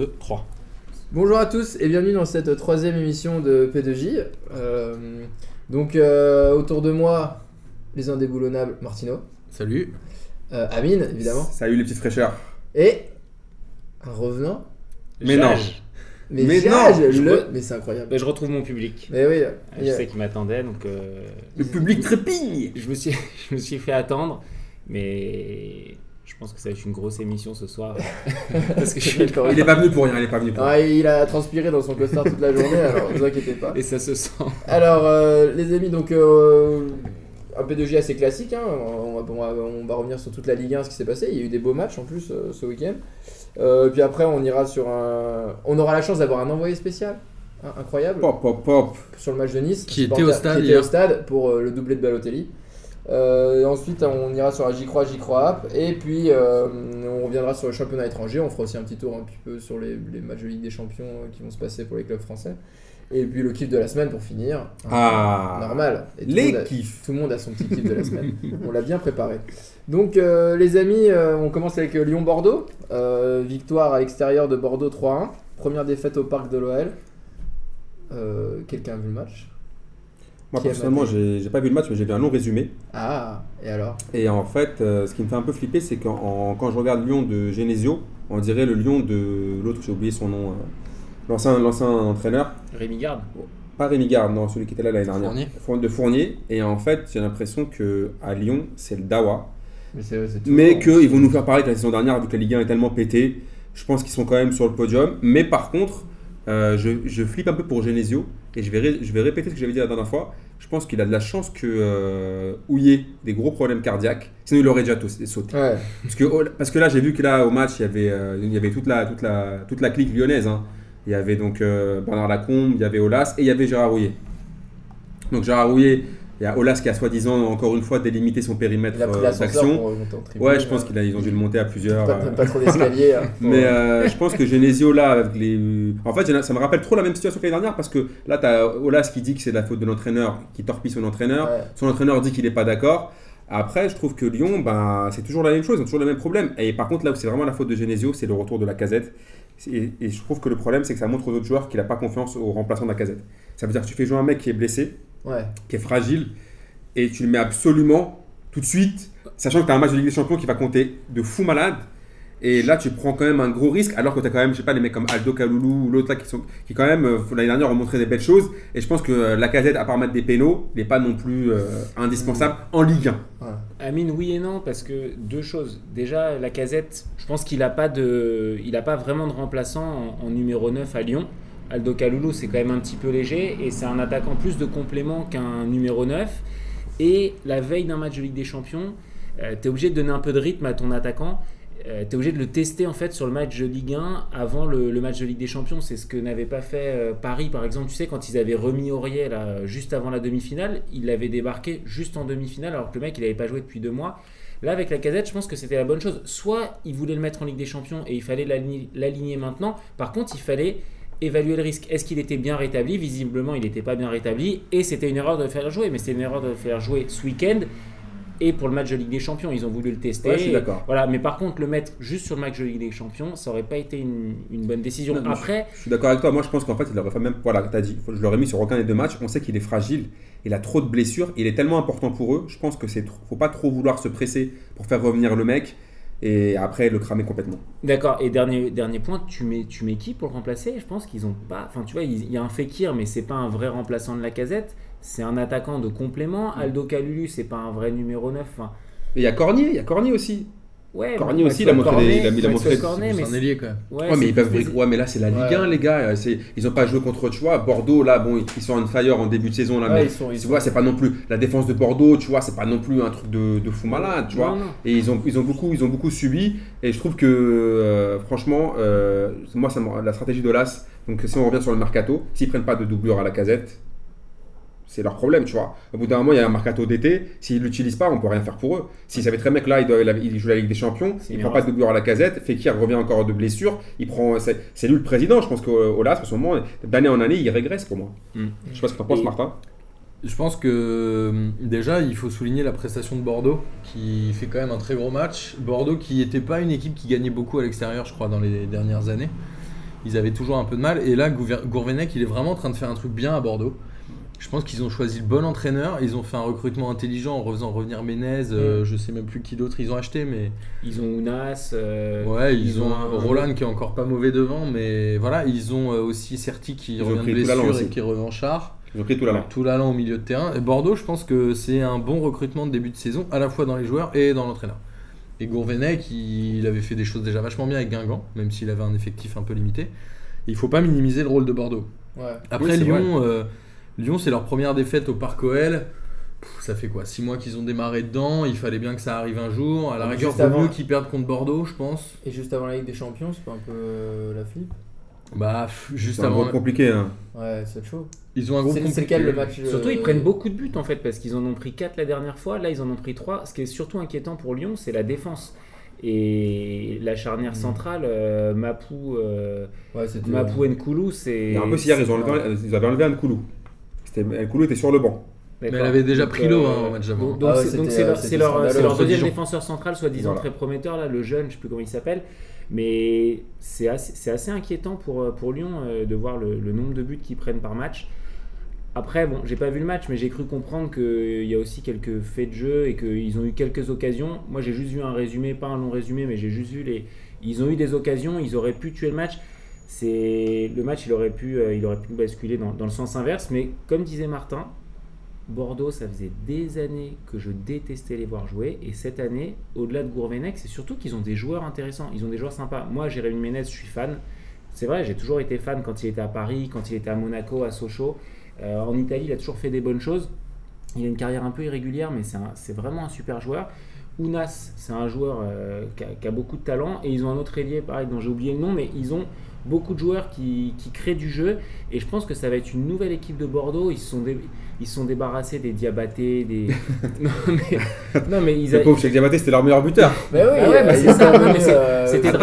2, 3. Bonjour à tous et bienvenue dans cette troisième émission de P2J. Euh, donc euh, autour de moi, les indéboulonnables Martino, Salut. euh, Amine évidemment, Salut les petites fraîcheurs. et un revenant. Mais non. Mais, Mais Jage, non, le- re- mais c'est incroyable. Je retrouve mon public. Mais oui, Euh, il y Je a- sais qu'il m'attendait, donc euh, Le public trépigne. je, me suis, je me suis fait attendre. Mais je pense que ça va être une grosse émission ce soir. parce que je suis D'accord. Il est pas venu pour rien, il est pas venu pour rien. Ah, il a transpiré dans son costard toute la journée, alors ne vous inquiétez pas. Et ça se sent. Alors, euh, les amis, donc euh, un P2J assez classique. hein. On, va, on va- on va revenir sur toute la Ligue 1, ce qui s'est passé. Il y a eu des beaux matchs en plus euh, ce week-end. Euh, puis après, on ira sur un. On aura la chance d'avoir un envoyé spécial. hein, incroyable. Pop, pop, pop. Sur le match de Nice. Qui était au stade Qui était hier. au stade pour euh, le doublé de Balotelli. Euh, ensuite, on ira sur la J'y crois, J'y crois app. Et puis, euh, on reviendra sur le championnat étranger. On fera aussi un petit tour un petit peu sur les, les matchs de Ligue des Champions euh, qui vont se passer pour les clubs français. Et puis, le kiff de la semaine pour finir. Ah. Normal. Et Les a- kiffs. Tout le monde a son petit kiff de la semaine. on l'a bien préparé. Donc, euh, les amis, euh, on commence avec Lyon-Bordeaux. Euh, victoire à l'extérieur de Bordeaux 3-1. Première défaite au parc de l'OL. Quelqu'un a vu le match? Moi personnellement, j'ai j'ai pas vu le match, mais j'ai vu un long résumé. Ah, et alors? Et en fait, euh, ce qui me fait un peu flipper, c'est quand je regarde Lyon de Genesio, on dirait le Lyon de l'autre, j'ai oublié son nom, euh, l'ancien l'ancien entraîneur. Rémi Garde. Pas Rémi Garde, non, celui qui était là l'année dernière. Fournier. De Fournier. Et en fait, j'ai l'impression que à Lyon, c'est le Dawa. Mais c'est c'est tout Mais qu'ils vont nous faire pareil que la saison dernière, vu que la Ligue 1 est tellement pétée. Je pense qu'ils sont quand même sur le podium. Mais par contre, euh, je, je flippe un peu pour Genesio. Et je vais, ré- je vais répéter ce que j'avais dit la dernière fois. Je pense qu'il a de la chance que euh, Houillet ait des gros problèmes cardiaques. Sinon, il aurait déjà tos- sauté. Ouais, Parce que, oh, parce que là, j'ai vu que là, au match, il y avait, euh, il y avait toute, la, toute, la, toute la clique lyonnaise. hein. Il y avait donc euh, Bernard Lacombe, il y avait Olas et il y avait Gérard Rouillet. Donc Gérard Rouillet, il y a Olas qui a soi-disant, encore une fois, délimité son périmètre euh, d'action. Ouais, je pense qu'ils ont dû le monter à plusieurs. Pas, euh, pas trop d'escalier. hein. mais euh, je pense que Genesio là, avec les. En fait, ça me rappelle trop la même situation que l'année dernière parce que là, tu as Olas qui dit que c'est la faute de l'entraîneur, qui torpille son entraîneur. Ouais. Son entraîneur dit qu'il n'est pas d'accord. Après, je trouve que Lyon, ben, c'est toujours la même chose, ils ont toujours le même problème. Et par contre, là où c'est vraiment la faute de Genesio, c'est le retour de la casette. Et, et je trouve que le problème, c'est que ça montre aux autres joueurs qu'il n'a pas confiance au remplaçant de la casette. Ça veut dire que tu fais jouer un mec qui est blessé, Ouais. qui est fragile, et tu le mets absolument tout de suite, sachant que tu as un match de Ligue des Champions qui va compter de fou malade. Et là, tu prends quand même un gros risque, alors que tu as quand même, je sais pas, les mecs comme Aldo Kaloulou ou l'autre là qui, sont, qui quand même, euh, l'année dernière, ont montré des belles choses. Et je pense que euh, la casette, à part mettre des pénaux, n'est pas non plus euh, indispensable en Ligue 1. ouais. Amine, oui et non, parce que deux choses. Déjà, la casette, je pense qu'il n'a pas, de, il a pas vraiment de remplaçant en, en numéro 9 à Lyon. Aldo Kaloulou, c'est quand même un petit peu léger et c'est un attaquant plus de complément qu'un numéro 9. Et la veille d'un match de Ligue des Champions, tu es obligé de donner un peu de rythme à ton attaquant. tu es obligé de le tester en fait sur le match de Ligue 1 avant le, match de Ligue des Champions. C'est ce que n'avait pas fait euh, Paris par exemple. Tu sais, quand ils avaient remis Aurier là, juste avant la demi-finale, il l'avait débarqué juste en demi-finale alors que le mec il n'avait pas joué depuis deux mois. Là, avec la casette, je pense que c'était la bonne chose. Soit il voulait le mettre en Ligue des Champions et il fallait l'aligner maintenant. Par contre, il fallait évaluer le risque. Est-ce qu'il était bien rétabli? Visiblement, il n'était pas bien rétabli. Et c'était une erreur de le faire jouer. Mais c'était une erreur de le faire jouer ce week-end. Et pour le match de Ligue des Champions, ils ont voulu le tester. Ouais, je suis d'accord. Voilà, mais par contre, le mettre juste sur le match de Ligue des Champions, ça aurait pas été une, une bonne décision. Non, Après, Je suis d'accord avec toi. Moi, je pense qu'en fait, il aurait fait même. Voilà, tu as dit, je l'aurais mis sur aucun des deux matchs. On sait qu'il est fragile. Il a trop de blessures. Il est tellement important pour eux. Je pense que c'est trop- faut pas trop vouloir se presser pour faire revenir le mec et après le cramer complètement. D'accord, et dernier, dernier point, tu mets, tu mets qui pour le remplacer? Je pense qu'ils ont pas. Enfin, tu vois, il y a un Fekir, mais c'est pas un vrai remplaçant de la casette. C'est un attaquant de complément. Aldo Kalulu, c'est pas un vrai numéro 9. Enfin, Et il y a Cornier. Il y a Cornier aussi. Ouais, aussi, il a montré Cornet- il a mis- il a Maxwell montré- Cornet, mais C'est un ailier quand même. ouais, Ouais, mais c'est ils peuvent. plus- bric- Ouais, mais là, c'est la Ligue Ouais. 1, les gars. C'est- Ils ont pas joué contre, tu vois, Bordeaux. Là, bon, ils sont on fire en début de saison. Là, Ouais, mais ils sont- ils tu sont- vois, c'est pas non plus la défense de Bordeaux. Tu vois, c'est pas non plus un truc de, de fou malade. Tu vois. Non, non. Et ils ont, ils, ont beaucoup, ils ont beaucoup subi. Et je trouve que, euh, franchement, euh, moi, ça la stratégie d'Olas, donc si on revient sur le mercato, s'ils prennent pas de doublure à la casette, c'est leur problème, tu vois. Au bout d'un moment, il y a un mercato d'été. S'ils l'utilisent pas, on peut rien faire pour eux. S'ils savaient très bien que là, il, doit, il a- il joue la Ligue des Champions, il prend pas de doublure à la casette, Fekir revient encore de blessure, il prend, c'est lui le président. Je pense qu'Olas, en ce moment, d'année en année, il régresse pour moi. Mm. Je sais pas ce que t'en penses, Et- Martin. Je pense que euh, déjà, il faut souligner la prestation de Bordeaux, qui fait quand même un très gros match. Bordeaux qui n'était pas une équipe qui gagnait beaucoup à l'extérieur, je crois, dans les dernières années. ils avaient toujours un peu de mal. Et là, Gourvenec, il est vraiment en train de faire un truc bien à Bordeaux. Je pense qu'ils ont choisi le bon entraîneur. Ils ont fait un recrutement intelligent en refaisant revenir Ménez. euh, je sais même plus qui d'autre ils ont acheté, mais Ils ont Ounas. euh, ouais, ils, ont, Roland qui est encore pas mauvais devant, mais voilà, ils ont euh, aussi Certi qui Ils revient de Toulalan blessure et qui est revanchard. Ils ont pris tout l'allant. Tout l'allant au milieu de terrain. Et Bordeaux, je pense que c'est un bon recrutement de début de saison, à la fois dans les joueurs et dans l'entraîneur. Et Gourvenec, il avait fait des choses déjà vachement bien avec Guingamp, même s'il avait un effectif un peu limité. Il faut pas minimiser le rôle de Bordeaux. Ouais. Après, Oui, Lyon, euh, Lyon c'est leur première défaite au Parc OL. Pff, Ça fait quoi 6 mois qu'ils ont démarré dedans, il fallait bien que ça arrive un jour. À la rigueur, vaut avant- mieux qu'ils perdent contre Bordeaux, je pense. Et juste avant la Ligue des Champions, c'est pas un peu euh, la flip? Bah, juste C'est un gros compliqué. Hein. Ouais, c'est chaud. Ils ont un gros C'est c'est compliqué. lequel le match euh, Surtout, ils prennent beaucoup de buts en fait, parce qu'ils en ont pris 4 la dernière fois. Là, ils en ont pris 3. Ce qui est surtout inquiétant pour Lyon, c'est la défense. Et la charnière centrale, euh, Mapou, euh, Ouais. Mapou Nkoulou, c'est. Un peu si hier, ils, ont enlevé- ils avaient enlevé Nkoulou. Nkoulou était sur le banc. Mais elle avait déjà Donc, pris l'eau euh, hein, au match d'avant. Donc Ah ouais, c'est donc c'était, c'est euh, leur, c'est leur, deuxième Dijon. défenseur central, soi-disant Voilà. très prometteur, là, le jeune, je sais plus comment il s'appelle. Mais c'est assez, c'est assez inquiétant pour, euh, pour Lyon euh, de voir le, le nombre de buts qu'ils prennent par match. Après, bon, j'ai pas vu le match, mais j'ai cru comprendre qu'il y a aussi quelques faits de jeu et qu'ils ont eu quelques occasions. Moi, j'ai juste vu un résumé, pas un long résumé, mais j'ai juste vu les. Ils ont eu des occasions, ils auraient pu tuer le match. C'est le match, il aurait pu, euh, il aurait pu basculer dans, dans le sens inverse. Mais comme disait Martin, Bordeaux, ça faisait des années que je détestais les voir jouer. Et cette année, au-delà de Gourvenec, c'est surtout qu'ils ont des joueurs intéressants. Ils ont des joueurs sympas. Moi, Jérémy Ménez, je suis fan. C'est vrai, j'ai toujours été fan quand il était à Paris, quand il était à Monaco, à Sochaux. Euh, en Italie, il a toujours fait des bonnes choses. Il a une carrière un peu irrégulière, mais c'est vraiment un super joueur. Ounas, c'est un joueur euh, qui, a, qui a beaucoup de talent. Et ils ont un autre ailier, pareil, dont j'ai oublié le nom, mais ils ont beaucoup de joueurs qui, qui créent du jeu. Et je pense que ça va être une nouvelle équipe de Bordeaux. Ils se sont, dé- ils se sont débarrassés des Diabaté, des. non, mais, non, mais ils Le a- pauvre Cheikh Diabaté, c'était leur meilleur buteur. Mais oui, Ah ouais, bah euh, c'est ça. euh, C'était dra-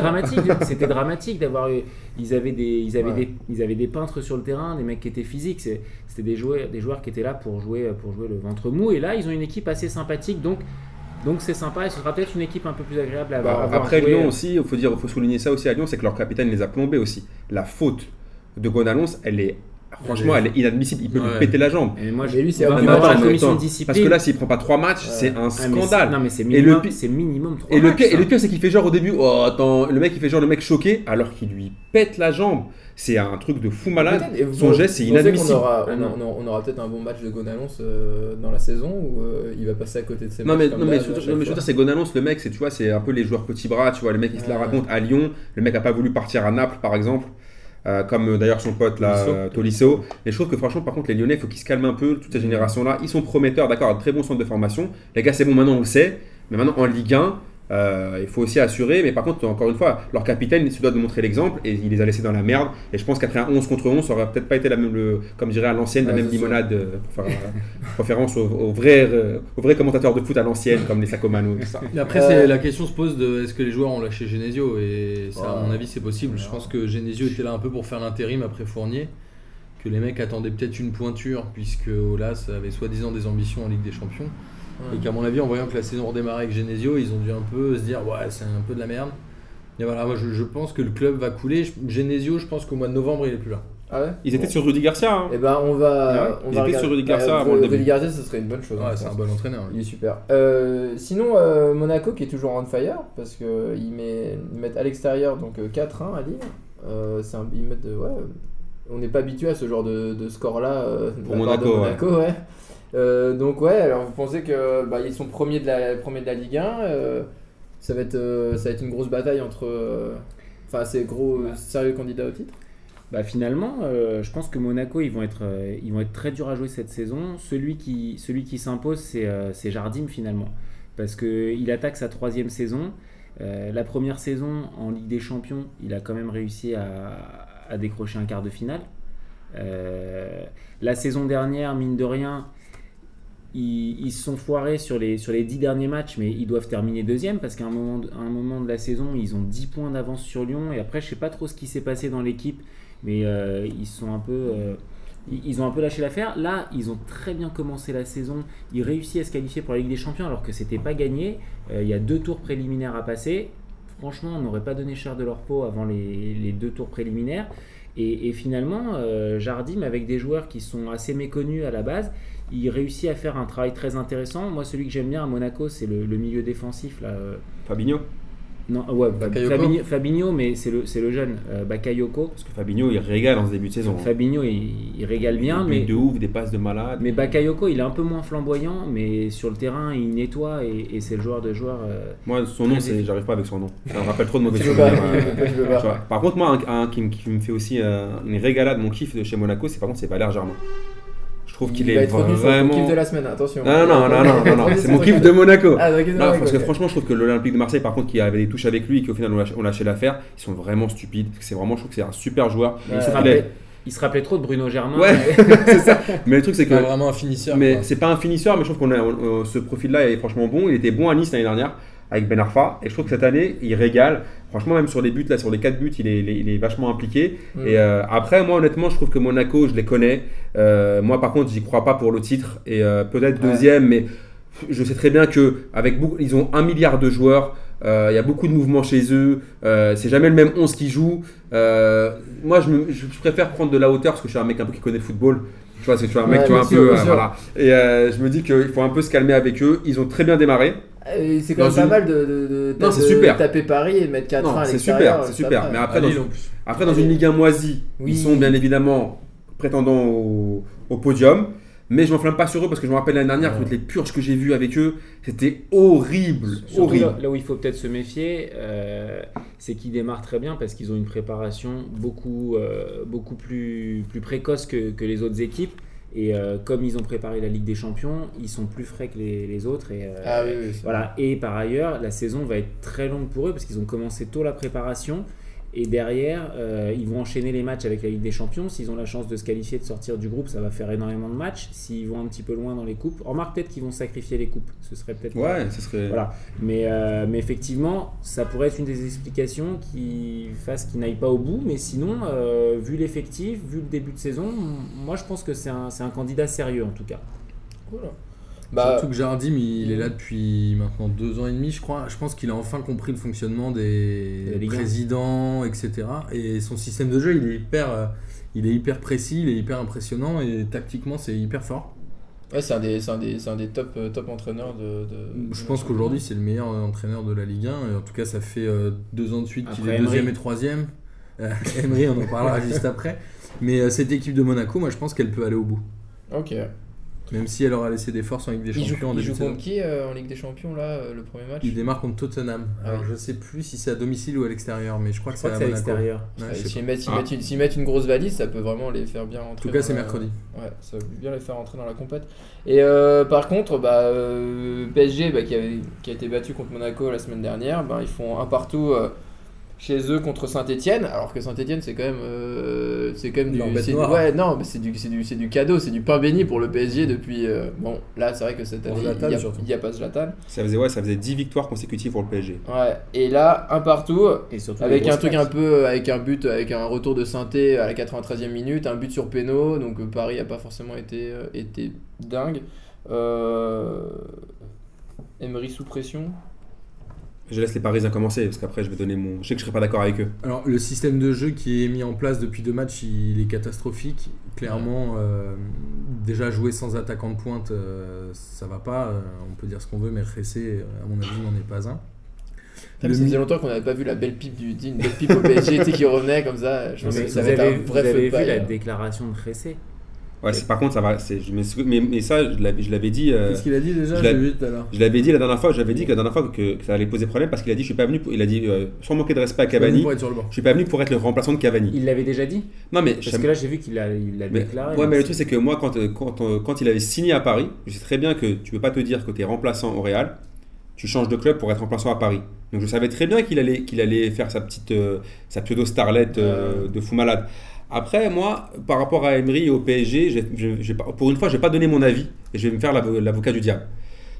dramatique. C'était dramatique d'avoir eu. Ils avaient des, ils avaient Ouais. des, ils avaient des peintres sur le terrain, des mecs qui étaient physiques. C'était des joueurs, des joueurs qui étaient là pour jouer, pour jouer le ventre mou. Et là, ils ont une équipe assez sympathique. Donc, donc c'est sympa. Et ce sera peut-être une équipe un peu plus agréable à Bah, avoir. voir après. Lyon aussi, il faut dire, faut souligner ça aussi à Lyon, c'est que leur capitaine les a plombés aussi. La faute de Gonalons, elle est franchement, elle est inadmissible. Il peut lui péter la jambe. Et moi, Mais lui, c'est la commission discipline. Parce que là, s'il prend pas trois matchs, Ouais. c'est un Ah, mais c'est- scandale. Non, mais c'est Et le minimum, pi- c'est minimum trois Et le, matchs, et le pire, c'est qu'il fait genre au début, oh attends, le mec il fait genre le mec choqué, alors qu'il lui pète la jambe. C'est un truc de fou malade. Son geste, c'est inadmissible. aura- Ah on, non. on- on aura peut-être un bon match de Gonalons euh, dans la saison ou euh, il va passer à côté de ses Non matchs mais, comme non, mais, je- je veux dire, c'est Gonalons, le mec, c'est tu vois, c'est un peu les joueurs petits bras, tu vois, le mec il se la raconte à Lyon, le mec a pas voulu partir à Naples par exemple, euh, comme euh, d'ailleurs son pote là, Tolisso. euh, Tolisso. Et je trouve que franchement, par contre, les Lyonnais, il faut qu'ils se calment un peu, toute cette génération là, ils sont prometteurs, d'accord, un très bon centre de formation. Les gars, c'est bon, maintenant on le sait, mais maintenant en Ligue 1. Euh, il faut aussi assurer, mais par contre, encore une fois, leur capitaine il se doit de montrer l'exemple et il les a laissés dans la merde. Et je pense qu'après un 11 contre 11, ça aurait peut-être pas été la même, le, comme dirait à l'ancienne, la même limonade, euh, pour faire euh, référence aux, aux vrais, euh, aux vrais commentateurs de foot à l'ancienne, comme les Sacomano. tout ça. Et après, Euh, la question se pose de est-ce que les joueurs ont lâché Genesio? Et ça, à mon avis, c'est possible. Je pense que Genesio était là un peu pour faire l'intérim après Fournier. Que les mecs attendaient peut-être une pointure, puisque Olas avait soi-disant des ambitions en Ligue des Champions. Ouais. Et qu'à mon avis, en voyant que la saison redémarrait avec Genesio, ils ont dû un peu se dire ouais, c'est un peu de la merde. Et voilà, moi je, je pense que le club va couler. Genesio, je pense qu'au mois de novembre, il est plus là. Ah ouais? Ils étaient sur Rudy Garcia. hein. Et ben on va. Ah ouais? on Ils va étaient regarder- sur Rudy Garcia avant le Rudy début. Garcia, ce serait une bonne chose. Ouais, je c'est un bon entraîneur. Il est super. Euh, sinon, euh, Monaco qui est toujours on fire parce qu'ils met, ils mettent à l'extérieur donc euh, 4-1 à Lille. Euh, c'est un, ils mettent, euh, ouais, on n'est pas habitué à ce genre de, de score là Pour Monaco, Monaco ouais. Euh, donc ouais, alors vous pensez que bah, ils sont premiers de la premiers de la Ligue 1. euh, ça va être euh, ça va être une grosse bataille entre. Enfin, c'est gros sérieux candidat au titre? Bah finalement, je pense que Monaco, ils vont, être, ils vont être très durs à jouer cette saison. Celui qui, celui qui s'impose, c'est c'est Jardim finalement. Parce qu'il attaque sa troisième saison. La première saison en Ligue des Champions, il a quand même réussi à, à décrocher un quart de finale. La saison dernière, mine de rien, ils, se sont foirés sur les, sur les 10 derniers matchs, mais ils doivent terminer deuxième parce qu'à un moment, un moment de la saison, ils ont 10 points d'avance sur Lyon. Et après, je sais pas trop ce qui s'est passé dans l'équipe, mais euh, ils sont un peu. euh, ils- ont un peu lâché l'affaire. Là, ils ont très bien commencé la saison. Ils réussissent à se qualifier pour la Ligue des Champions alors que c'était pas gagné. Euh, il y a deux tours préliminaires à passer. franchement, on n'aurait pas donné cher de leur peau avant les, les deux tours préliminaires. Et, finalement, Jardim, avec des joueurs qui sont assez méconnus à la base, il réussit à faire un travail très intéressant. Moi, celui que j'aime bien à Monaco, c'est le, le milieu défensif. Là. euh, Fabinho. Non, ouais, Bakayoko. Fabinho, Fabinho, mais c'est le, c'est le jeune, euh, Bakayoko. Parce que Fabinho, il régale en ce début de saison. Fabinho, il, il régale bien, Des mais, de ouf, des passes de malade. mais Bakayoko, il est un peu moins flamboyant, mais sur le terrain, il nettoie et, et c'est le joueur de joueurs. euh, Moi, son nom, c'est, j'arrive pas avec son nom. Ça me rappelle trop de mauvais souvenirs. Par contre, moi, un, un qui, me- qui me fait aussi euh, une régalade, mon kiff de chez Monaco, c'est par contre, c'est Valère Germain. Je trouve qu'il est vraiment. kiff de la semaine, attention. Non, non, non, non, non, non, c'est mon kiff de. Monaco. Ah, donc, Non, parce que franchement, je trouve que l'Olympique de Marseille, par contre, qui avait des touches avec lui et qui au final ont lâché, ont lâché l'affaire, ils sont vraiment stupides. C'est vraiment, je trouve que c'est un super joueur. il, se rappelait, est- il se rappelait trop de Bruno Germain. Ouais, c'est ça. Mais le truc, c'est C'est pas que. vraiment un finisseur. Mais c'est pas un finisseur, mais je trouve qu'on a on- on- ce profil-là est franchement bon. Il était bon à Nice l'année dernière avec Ben Arfa, et je trouve que cette année, il régale. Franchement, même sur les buts, là, sur les 4 buts, il est, il est- il est vachement impliqué. Mm. Et euh, après, moi, honnêtement, je trouve que Monaco, je les connais. Euh, moi, par contre, j'y crois pas pour le titre. Et euh, peut-être Ouais. deuxième, mais je sais très bien que avec beaucoup, ils ont un milliard de joueurs. Il y a beaucoup de mouvements chez eux. c'est jamais le même 11 qui joue. Moi, je, me- je- je préfère prendre de la hauteur parce que je suis un mec un peu qui connaît le football. Tu vois, c'est tu vois un mec Ouais, tu vois, un sûr, peu. euh, voilà. Et euh, je me dis qu'il faut un peu se calmer avec eux. Ils ont très bien démarré. Euh, C'est quand même pas une- mal de, de, de- Non, de c'est super. taper Paris et de mettre 4 Non, à c'est super, c'est super. Mais après, dans, après, dans une Ligue 1 moisie, Oui. ils sont bien évidemment prétendants au, au podium. Mais je m'enflamme pas sur eux parce que je me rappelle l'année dernière, Ouais. toutes les purges que j'ai vues avec eux, c'était horrible. Horrible. là, là où il faut peut-être se méfier, euh, c'est qu'ils démarrent très bien parce qu'ils ont une préparation beaucoup, euh, beaucoup plus, plus précoce que, que les autres équipes. Et euh, comme ils ont préparé la Ligue des Champions, ils sont plus frais que les, les autres. Et, euh, Ah oui, oui. Et par ailleurs, la saison va être très longue pour eux parce qu'ils ont commencé tôt la préparation. Et derrière, euh, ils vont enchaîner les matchs avec la Ligue des Champions. S'ils ont la chance de se qualifier, de sortir du groupe, ça va faire énormément de matchs. S'ils vont un petit peu loin dans les coupes, remarque peut-être qu'ils vont sacrifier les coupes. Ce serait peut-être Ouais, ce serait. Voilà. Mais, euh, mais effectivement, ça pourrait être une des explications qui fasse qu'ils n'aillent pas au bout. Mais sinon, euh, vu l'effectif, vu le début de saison, moi je pense que c'est un, c'est un candidat sérieux en tout cas. Voilà. Bah, Surtout que Jardim, il est là depuis maintenant deux ans et demi, je crois. Je pense qu'il a enfin compris le fonctionnement De des présidents, etc. Et son système de jeu, il est hyper, euh, il est hyper précis, il est hyper impressionnant et tactiquement, c'est hyper fort. ouais, c'est un des, c'est un des, c'est un des top, euh, top entraîneurs de. de- Je pense qu'aujourd'hui, c'est le meilleur entraîneur de la Ligue 1. Et en tout cas, ça fait euh, deux ans de suite qu'il est deuxième et troisième. Euh, Emery, on en parlera juste après. Mais euh, cette équipe de Monaco, moi, je pense qu'elle peut aller au bout. Ok. Même si elle aura laissé des forces en Ligue des Il joue, Champions en il joue contre qui euh, en Ligue des Champions là, euh, le premier match Il démarre contre Tottenham. Ah Alors je sais plus si c'est à domicile ou à l'extérieur, mais je crois Je que c'est à l'extérieur. Ouais, S'ils mettent, Ah. mettent une, s'ils mettent une grosse valise, ça peut vraiment les faire bien entrer. En tout cas, c'est la- mercredi. Ouais, ça veut bien les faire entrer dans la compète. Et euh, par contre, bah, PSG bah, qui, avait, qui a été battu contre Monaco la semaine dernière, bah, ils font un partout chez eux contre Saint-Etienne. Alors que Saint-Etienne, c'est quand même, euh, c'est quand même du, c'est du- noire. ouais, non, mais c'est du, c'est du, c'est du cadeau, c'est du pain béni pour le PSG depuis. euh, bon, là, c'est vrai que cette année, il n'y a, pas Zlatan. Ça faisait, ouais, ça faisait 10 victoires consécutives pour le PSG. Ouais, et là, un partout. Et surtout Avec un truc un peu, avec un but, avec un retour de synthé à la 93e minute, un but sur péno, donc euh, Paris n'a pas forcément été, euh, été dingue. Euh... Emery sous pression. Je laisse les Parisiens commencer parce qu'après je vais donner mon. Je sais que je serai pas d'accord avec eux. Alors le système de jeu qui est mis en place depuis deux matchs, il est catastrophique. Clairement, euh, déjà jouer sans attaquant de pointe, euh, ça va pas. Euh, on peut dire ce qu'on veut, mais Ressé, à mon avis, n'en est pas un. Ça Le faisait mi- longtemps qu'on n'avait pas vu la belle pipe du une belle pipe au PSG qui revenait comme ça. Je Non, pense mais que ça vous avez, un vous vrai feu avez vu paille. la déclaration de Ressé? Ouais, c'est- par contre, ça va. c'est- je m'excuse, mais, mais ça, je l'avais je l'avais dit. euh, Qu'est-ce qu'il a dit déjà je J'ai l'ai- vu tout à l'heure. Je l'avais dit la dernière fois, j'avais dit que la dernière fois que, que ça allait poser problème parce qu'il a dit je suis pas venu pour, il a dit euh, sans manquer de respect à Cavani, Pour être sur le banc. je suis pas venu pour être le remplaçant de Cavani. Il l'avait déjà dit? Non mais Parce je- que là j'ai vu qu'il a, il l'a mais, déclaré. ouais, donc mais le truc c'est que moi quand, euh, quand, euh, quand il avait signé à Paris, je sais très bien que tu peux pas te dire que tu es remplaçant au Real, tu changes de club pour être remplaçant à Paris. Donc je savais très bien qu'il allait qu'il allait faire sa petite euh, sa pseudo starlette euh, de fou malade. Après, moi, par rapport à Emery et au PSG, pour une fois, je vais pas donner mon avis et je vais me faire l'avo- l'avocat du diable.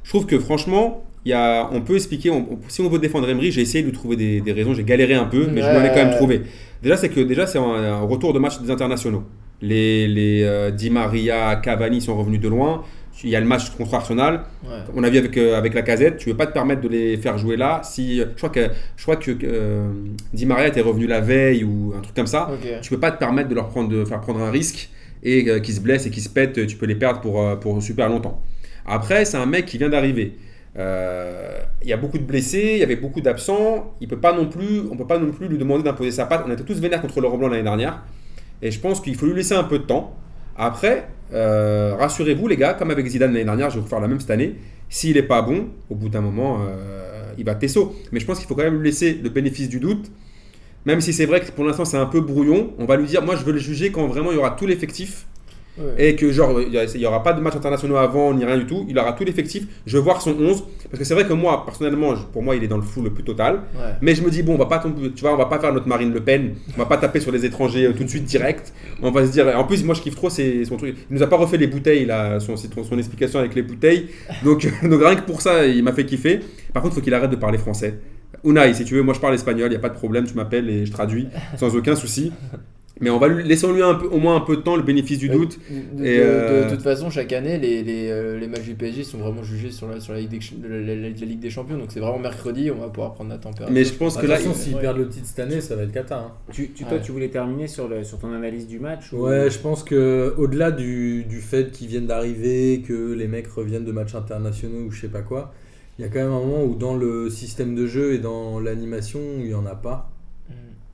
Je trouve que franchement, y a, on peut expliquer, on- on- si on veut défendre Emery, j'ai essayé de trouver des, des raisons, j'ai galéré un peu, mais je m'en ai quand même trouvé. Déjà, c'est que déjà, c'est un, un retour de match des internationaux. Les, les euh, Di Maria, Cavani sont revenus de loin. Il y a le match contre Arsenal. Ouais. On a vu avec, euh, avec la casette, tu ne veux pas te permettre de les faire jouer là. Si, je crois que, je crois que euh, Di Maria était revenu la veille ou un truc comme ça. Ok. Tu peux pas te permettre de leur prendre, de faire prendre un risque et euh, qu'ils se blessent et qu'ils se pètent. Tu peux les perdre pour, pour super longtemps. Après, c'est un mec qui vient d'arriver. Il y a beaucoup de blessés, il y avait beaucoup d'absents. Il peut pas non plus, on peut pas non plus lui demander d'imposer sa patte. On était tous vénères contre Laurent Blanc l'année dernière. Et je pense qu'il faut lui laisser un peu de temps. Après, euh, rassurez-vous les gars, comme avec Zidane l'année dernière, je vais vous faire la même cette année. S'il n'est pas bon, au bout d'un moment, euh, il va Tesso. Mais je pense qu'il faut quand même lui laisser le bénéfice du doute. Même si c'est vrai que pour l'instant c'est un peu brouillon, on va lui dire, moi je veux le juger quand vraiment il y aura tout l'effectif Ouais. et que genre il n'y aura pas de matchs internationaux avant ni rien du tout, il aura tout l'effectif, je veux voir son 11 parce que c'est vrai que moi personnellement, pour moi il est dans le fou le plus total, Ouais. mais je me dis bon, on va pas tomber- tu vois, on va pas faire notre Marine Le Pen, on va pas taper sur les étrangers euh, tout de suite direct. On va se dire en plus moi je kiffe trop c'est son truc. Il nous a pas refait les bouteilles là, son, son, son explication avec les bouteilles. Donc donc rien que pour ça, il m'a fait kiffer. Par contre, il faut qu'il arrête de parler français. Unai, si tu veux, moi je parle espagnol, il y a pas de problème, tu m'appelles et je traduis sans aucun souci. Mais on va lui laissons-lui un peu, au moins un peu de temps, le bénéfice du Ouais, doute. De, de- Et, de- euh, de toute façon, chaque année, les, les, euh, les matchs du PSG sont vraiment jugés sur la, sur la, Ligue, des, ch- la, la- la Ligue des Champions. Donc c'est vraiment mercredi, on va pouvoir prendre la température. Mais je pense De que toute là, façon, il- s'ils perdent le titre cette année, ça va être cata. hein. Tu, tu- toi, Ouais. tu voulais terminer sur, le, sur ton analyse du match ou- Ouais, je pense que au-delà du, du fait qu'ils viennent d'arriver, que les mecs reviennent de matchs internationaux ou je sais pas quoi, il y a quand même un moment où dans le système de jeu et dans l'animation, il y en a pas.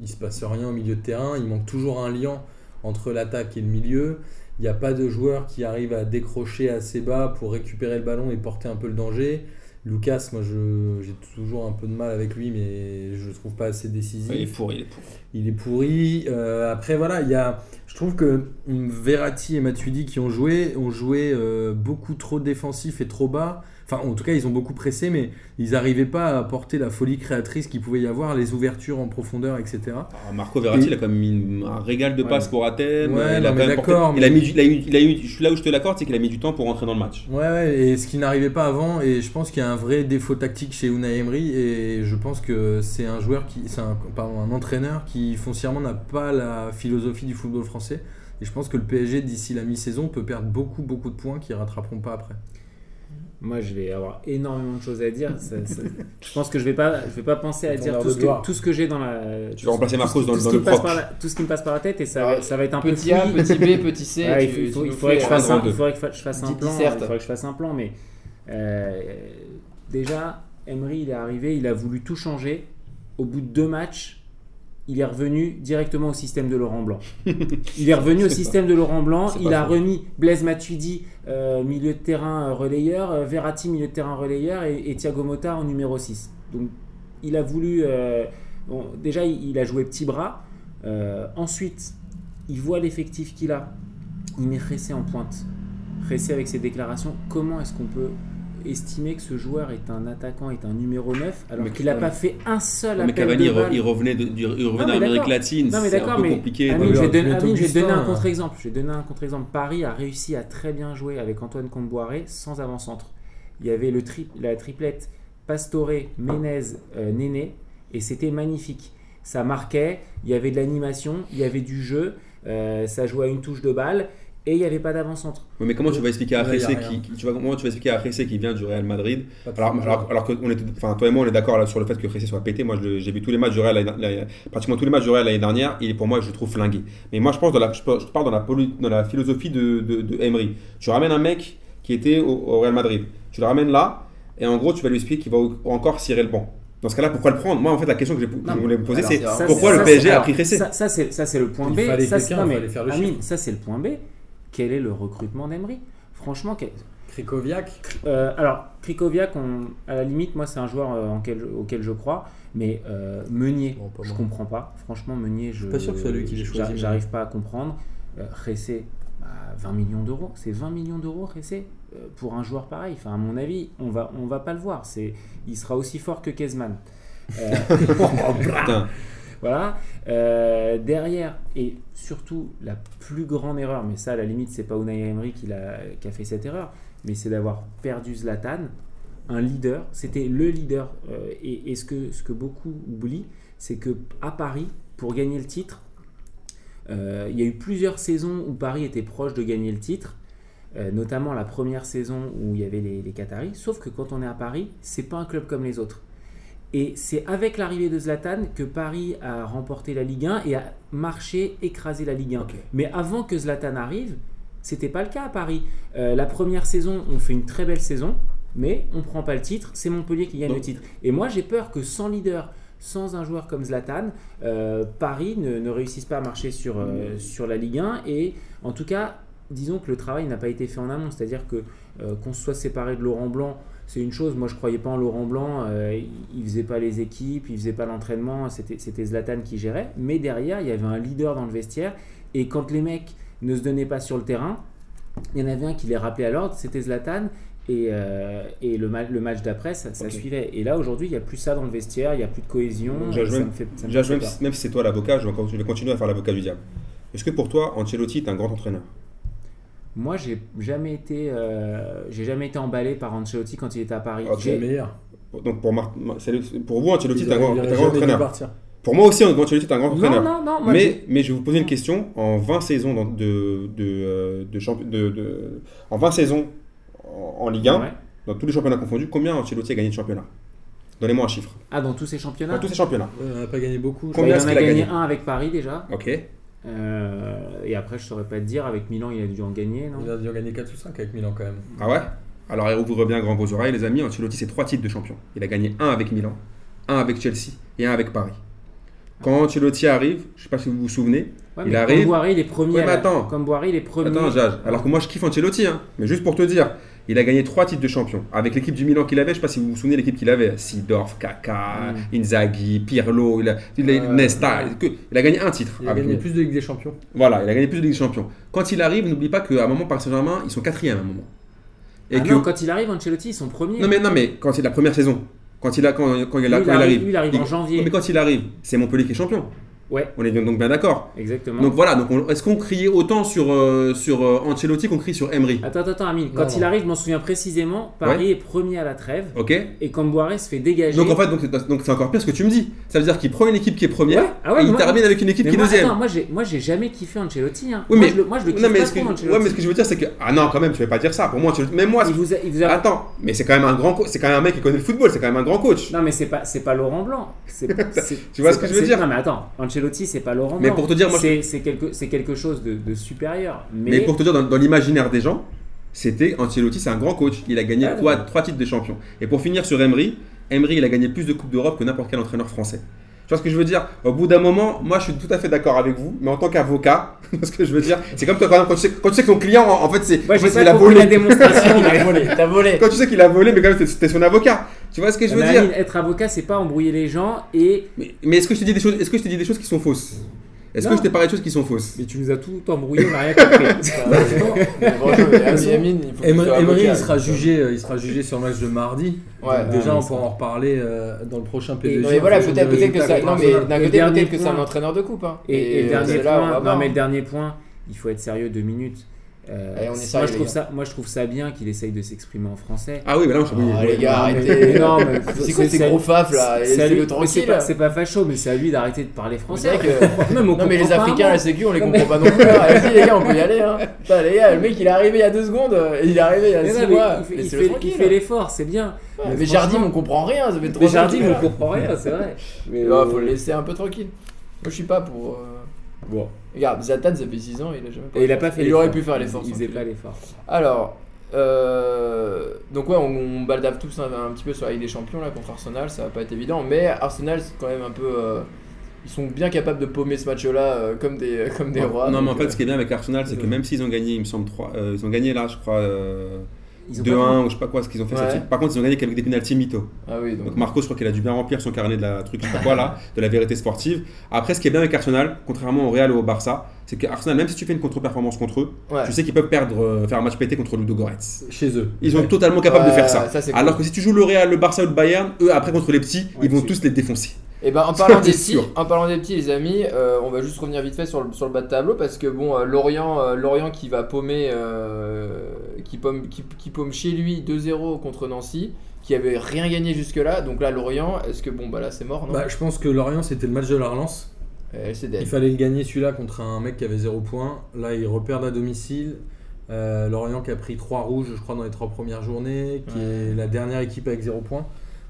Il se passe rien au milieu de terrain, il manque toujours un lien entre l'attaque et le milieu. Il n'y a pas de joueur qui arrive à décrocher assez bas pour récupérer le ballon et porter un peu le danger. Lucas, moi je- j'ai toujours un peu de mal avec lui, mais je le trouve pas assez décisif il est pourri, il est pourri. il est pourri. Euh, après, voilà, il y a, je trouve que Verratti et Matuidi qui ont joué ont joué euh, beaucoup trop défensif et trop bas. Enfin, en tout cas, ils ont beaucoup pressé, mais ils n'arrivaient pas à apporter la folie créatrice qu'il pouvait y avoir, les ouvertures en profondeur, etc. Ah, Marco Verratti, Et- il a quand même mis un régal de Ouais. passes pour Athènes. Ouais, il non, a mais porté- d'accord, il a mais- mis, il a eu, il a eu, je suis là où je te l'accorde, c'est qu'il a mis du temps pour rentrer dans le match. Ouais, ouais, et ce qui n'arrivait pas avant, et je pense qu'il y a un vrai défaut tactique chez Unai Emery, et je pense que c'est un joueur qui, c'est un, pardon, un entraîneur qui foncièrement n'a pas la philosophie du football français. Et je pense que le PSG d'ici la mi-saison peut perdre beaucoup, beaucoup de points qui rattraperont pas après. Moi, je vais avoir énormément de choses à dire. Ça- ça- je pense que je vais pas, je vais pas penser à dire tout ce, que, tout ce que j'ai dans la. Tu vas remplacer Marcos dans- dans le par la- Tout ce qui me passe par la tête et ça, Ouais, va, ça va être un peu Petit A, petit B, petit C. Ouais, tu- il faut- il faudrait que je fasse un, il faudrait que je fasse un Petite plan. Il faudrait que je fasse un plan, mais euh, déjà, Emery, il est arrivé, il a voulu tout changer. Au bout de deux matchs, il est revenu directement au système de Laurent Blanc. Il est revenu au système de Laurent Blanc. Il a remis Blaise Matuidi euh, milieu de terrain euh, relayeur, euh, Verratti milieu de terrain relayeur et, et Thiago Motta en numéro 6. Donc il a voulu. bon, déjà, il, il a joué petit bras. Ensuite, il voit l'effectif qu'il a. Il met Ressé en pointe. Ressé avec ses déclarations. Comment est-ce qu'on peut estimer que ce joueur est un attaquant, est un numéro 9, alors Mais qu'il n'a pas fait un seul Mais appel Cavani, de il, re- balle il revenait mais d'Amérique latine, non mais c'est un d'accord, peu mais compliqué. Amine, je vais mais donner, Amine, je vais donner un Augustin, contre-exemple. Je vais donner un contre-exemple. Paris a réussi à très bien jouer avec Antoine Comboiré sans avant-centre. Il y avait le tri- la triplette Pastore, Menez, euh, Néné, et c'était magnifique. Ça marquait, il y avait de l'animation, il y avait du jeu, euh, ça jouait à une touche de balle, et il n'y avait pas d'avant-centre. Mais comment tu vas expliquer à Ressé qui, qui- tu vas, comment tu vas expliquer à Ressé qui vient du Real Madrid alors, alors, alors que on était, enfin, toi et moi on est d'accord sur le fait que Ressé soit pété. Moi j'ai vu tous les matchs du Real, pratiquement tous les matchs du Real l'année dernière. Il est pour moi je le trouve flingué. Mais moi je pense dans la, je, je parle dans la, dans la philosophie de, de, de Emery. Tu ramènes un mec qui était au, au Real Madrid. Tu le ramènes là et en gros tu vas lui expliquer qu'il va encore cirer le banc. Dans ce cas-là, pourquoi le prendre? Moi en fait la question que, je voulais me poser c'est pourquoi le PSG a pris Ressé? Ça, c'est ça, c'est le point Il B. fallait Ça, il fallait faire le ça c'est le point B. Quel est le recrutement d'Emery? Franchement, quel- Krikoviak, Euh, alors, Krikoviak, on- à la limite, moi, c'est un joueur euh, en quel- auquel je crois. Mais euh, Meunier, Bon, je comprends pas. Franchement, Meunier, je. pas sûr que ce soit lui qui choisi, J'arrive pas à comprendre. Euh, Ressé, bah, 20 millions d'euros. C'est 20 millions d'euros, Ressé, euh, pour un joueur pareil. Enfin, à mon avis, on va, on va pas le voir. C'est, il sera aussi fort que Kezman. Voilà. Euh, derrière, et surtout la plus grande erreur, mais ça à la limite, c'est pas Unai Emery qui, a fait cette erreur, mais c'est d'avoir perdu Zlatan, un leader. C'était le leader. euh, et ce, que, beaucoup oublient, c'est que à Paris, pour gagner le titre, euh, il y a eu plusieurs saisons où Paris était proche de gagner le titre. notamment la première saison où il y avait les, les Qataris. Sauf que quand on est à Paris, c'est pas un club comme les autres. Et c'est avec l'arrivée de Zlatan que Paris a remporté la Ligue 1 et a marché, écrasé la Ligue 1. Ok. Mais avant que Zlatan arrive, c'était pas le cas à Paris. Euh, la première saison, on fait une très belle saison, mais on prend pas le titre. C'est Montpellier qui gagne Donc- le titre. Et moi, j'ai peur que sans leader, sans un joueur comme Zlatan, euh, Paris ne, ne réussisse pas à marcher sur, euh, sur la Ligue 1. Et en tout cas, disons que le travail n'a pas été fait en amont. C'est-à-dire que qu'on se soit séparé de Laurent Blanc, c'est une chose. Moi, je croyais pas en Laurent Blanc. euh, il- faisait pas les équipes, il faisait pas l'entraînement. C'était Zlatan qui gérait. Mais derrière, il y avait un leader dans le vestiaire. Et quand les mecs ne se donnaient pas sur le terrain, il y en avait un qui les rappelait à l'ordre, c'était Zlatan. Et, euh, et le, ma- le match d'après, ça, suivait. Et là, aujourd'hui, il n'y a plus ça dans le vestiaire, il n'y a plus de cohésion. Ça même- me fait, ça me Déjà, fait même, peur. si- même si c'est toi l'avocat, je vais encore- je vais continuer à faire l'avocat du diable. Est-ce que pour toi, Ancelotti est un grand entraîneur? Moi, j'ai jamais été, euh, j'ai jamais été emballé par Ancelotti quand il était à Paris. Le meilleur. Donc pour, Mar- vous, Ancelotti est un grand, entraîneur. Pour moi aussi, Ancelotti est un grand Non, entraîneur. non, non. J'ai- mais, mais je vais vous poser une question. En 20 saisons dans- de, de, euh, de, de- de- en 20 saisons en, en Ligue 1, Ouais. dans tous les championnats confondus, combien Ancelotti a gagné de championnat Donnez-moi un chiffre. Ah, dans tous ces championnats? Dans tous ces championnats. Ouais, on n'a pas gagné beaucoup. Bah, Combien Il est-ce en a qu'il a gagné gagné un avec Paris déjà? Ok. Euh, et après, je saurais pas te dire. Avec Milan, il a dû en gagner, non? Il a dû en gagner 4 ou 5 avec Milan quand même. Ah ouais? Alors ouvrez bien grand vos oreilles, les amis. Ancelotti, c'est trois titres de champion. Il a gagné un avec Milan, un avec Chelsea et un avec Paris. Quand Ancelotti arrive, je sais pas si vous vous souvenez, Ouais, Il arrive. Comme Boiri, il est premier. Ouais, mais la- attends. Comme Boiri, il est premier. Attends, Jage. Alors que moi, je kiffe Ancelotti, hein. mais juste pour te dire, il a gagné trois titres de champion. Avec l'équipe du Milan qu'il avait, je sais pas si vous vous souvenez l'équipe qu'il avait Sidorf, Kaka, Inzaghi, Pirlo, il a, il a- Euh, Nesta. ouais. il a gagné un titre. Il a avec gagné plus de Ligue des Champions. Voilà, il a gagné plus de Ligue des Champions. Quand il arrive, n'oublie pas qu'à un moment, Paris Saint-Germain, ils sont quatrième à un moment. Et Ah que... non, quand il arrive, Ancelotti, ils sont premiers. non, mais, non, mais quand c'est la première saison, quand il, a, quand, quand il, a- Lui, quand il il arrive- lui, il arrive en janvier. Mais quand il arrive, c'est Montpellier qui est champion. Ouais, On est bien- donc bien d'accord. exactement. Donc voilà, donc on- est-ce qu'on criait autant sur, euh, sur euh, Ancelotti qu'on crie sur Emery? Attends, attends, attends, Amine. Quand Non, il non. arrive, je m'en souviens précisément, Paris est premier à la trêve Ok et Camboire se fait dégager. Donc en fait, donc, c'est- donc c'est encore pire ce que tu me dis. Ça veut dire qu'il prend une équipe qui est première Ouais, ah ouais, et il moi- termine avec une équipe mais qui est deuxième. attends, moi, j'ai, moi, j'ai jamais kiffé Ancelotti. Hein. Oui, moi, mais- je le, moi, je le kiffe non, mais pas ce que, trop, Ancelotti. ouais, mais ce que je veux dire, c'est que. Ah non, quand même, tu vais pas dire ça. Pour moi, Ancelotti- même moi, il Ancelotti- vous a, il vous a- Attends, mais c'est quand même un grand co- c'est quand même un mec qui connaît le football, c'est quand même un grand coach. Non, mais c'est pas, c'est pas Laurent Blanc. Tu vois ce que je veux dire? Non, mais attends, Ancelotti, c'est pas Laurent Mais pour te dire, moi, c'est, quelque, chose de, de supérieur. Mais, Mais pour te dire, dans, dans l'imaginaire des gens, c'était Ancelotti, c'est un grand coach. Il a gagné Ah, trois, titres de champion. Et pour finir sur Emery, Emery, il a gagné plus de Coupes d'Europe que n'importe quel entraîneur français. Tu vois ce que je veux dire? Au bout d'un moment, moi je suis tout à fait d'accord avec vous, mais en tant qu'avocat, ce que je veux dire, c'est comme toi, quand, quand tu sais, quand tu sais que ton client, en, en fait, c'est. En fait, il a volé. la démonstration. mais- volé, t'as volé. Quand tu sais qu'il a volé, mais quand même, t'es son avocat. Tu vois ce que je veux Mais dire Amine, être avocat, c'est pas embrouiller les gens et. Mais, mais est-ce que je te dis des choses Est-ce que je te dis des choses qui sont fausses Est-ce que je t'ai parlé de choses qui sont fausses Mais tu nous as tout embrouillé, on n'a rien compris. Amine, Amine, il faut que tu Emery, il sera jugé, euh, il sera jugé sur le match de mardi. Ouais. Donc déjà, Ah, on pourra en reparler euh, dans le prochain PDG. Non, mais voilà, peut-être peut-être que ça. Non, mais d'un Et côté, dernier peut-être que c'est un entraîneur de coupe. hein. Et, et le euh, dernier là, va point, non, mais le dernier point, il faut être sérieux deux minutes. Euh, Allez, on moi, je les trouve gars. ça, moi, je trouve ça bien qu'il essaye de s'exprimer en français. Ah oui, mais là, je Ah, les gars, arrêtez. non, mais C'est quoi ces gros faf là C'est à pas, c'est pas facho, mais c'est à lui d'arrêter de parler français. Que- Même on Non mais les Africains, mot. la sécu, on les comprend pas non plus. hein. Allez-y les gars, on peut y aller. Hein. Putain, les gars, le mec il est arrivé il y a deux secondes, euh, il est arrivé il y a six mois. il fait- l'effort, c'est bien. Mais Jardim, on comprend rien, ça fait trop Mais Jardim, on comprend rien, c'est vrai. Mais là. Ouais, faut le laisser un peu tranquille. Moi je suis pas pour. euh, Bon. Regarde, Zatan ça fait 6 ans, il a jamais Et il a pas fait Il aurait pu faire l'effort. Il faisait pas l'effort. Alors, euh, donc ouais, on, on baldave tous un, un petit peu sur la Ligue des Champions là contre Arsenal, ça va pas être évident, mais Arsenal c'est quand même un peu, euh, ils sont bien capables de paumer ce match-là euh, comme des comme des rois. Non, mais en fait, ce qui est bien avec Arsenal, c'est que même s'ils ont gagné, il me semble, 3, ils ont gagné là, je crois, euh, Ils ont pas 2-1 ou je sais pas quoi, ce qu'ils ont fait. Ouais. Par contre, ils ont gagné qu'avec des pénaltys mythos. ah oui donc. Donc Marco, je crois qu'il a dû bien remplir son carnet de la truc, je sais pas quoi là, de la vérité sportive. Après, ce qui est bien avec Arsenal, contrairement au Real ou au Barça, c'est que Arsenal, même si tu fais une contre-performance contre eux, Ouais. tu sais qu'ils peuvent perdre, euh, faire un match pété contre Ludo Goretz. Chez eux. Ils sont totalement capables de faire ça. Alors cool. que si tu joues le Real, le Barça ou le Bayern, eux après contre les petits, ils vont tu- tous les défoncer. Et ben en parlant des petits, en parlant des petits les amis, euh, on va juste revenir vite fait sur le, sur le bas de tableau parce que bon euh, Lorient, euh, Lorient qui va paumer, qui paume, qui, qui paume chez lui 2-0 contre Nancy, qui avait rien gagné jusque là, donc là Lorient, est-ce que bon bah là c'est mort non? Bah, je pense que Lorient, c'était le match de la relance. C'est Il fallait le gagner celui-là contre un mec qui avait 0 points. Là, ils reperdent à domicile. Lorient qui a pris 3 rouges, je crois, dans les 3 premières journées, qui est la dernière équipe avec 0 points.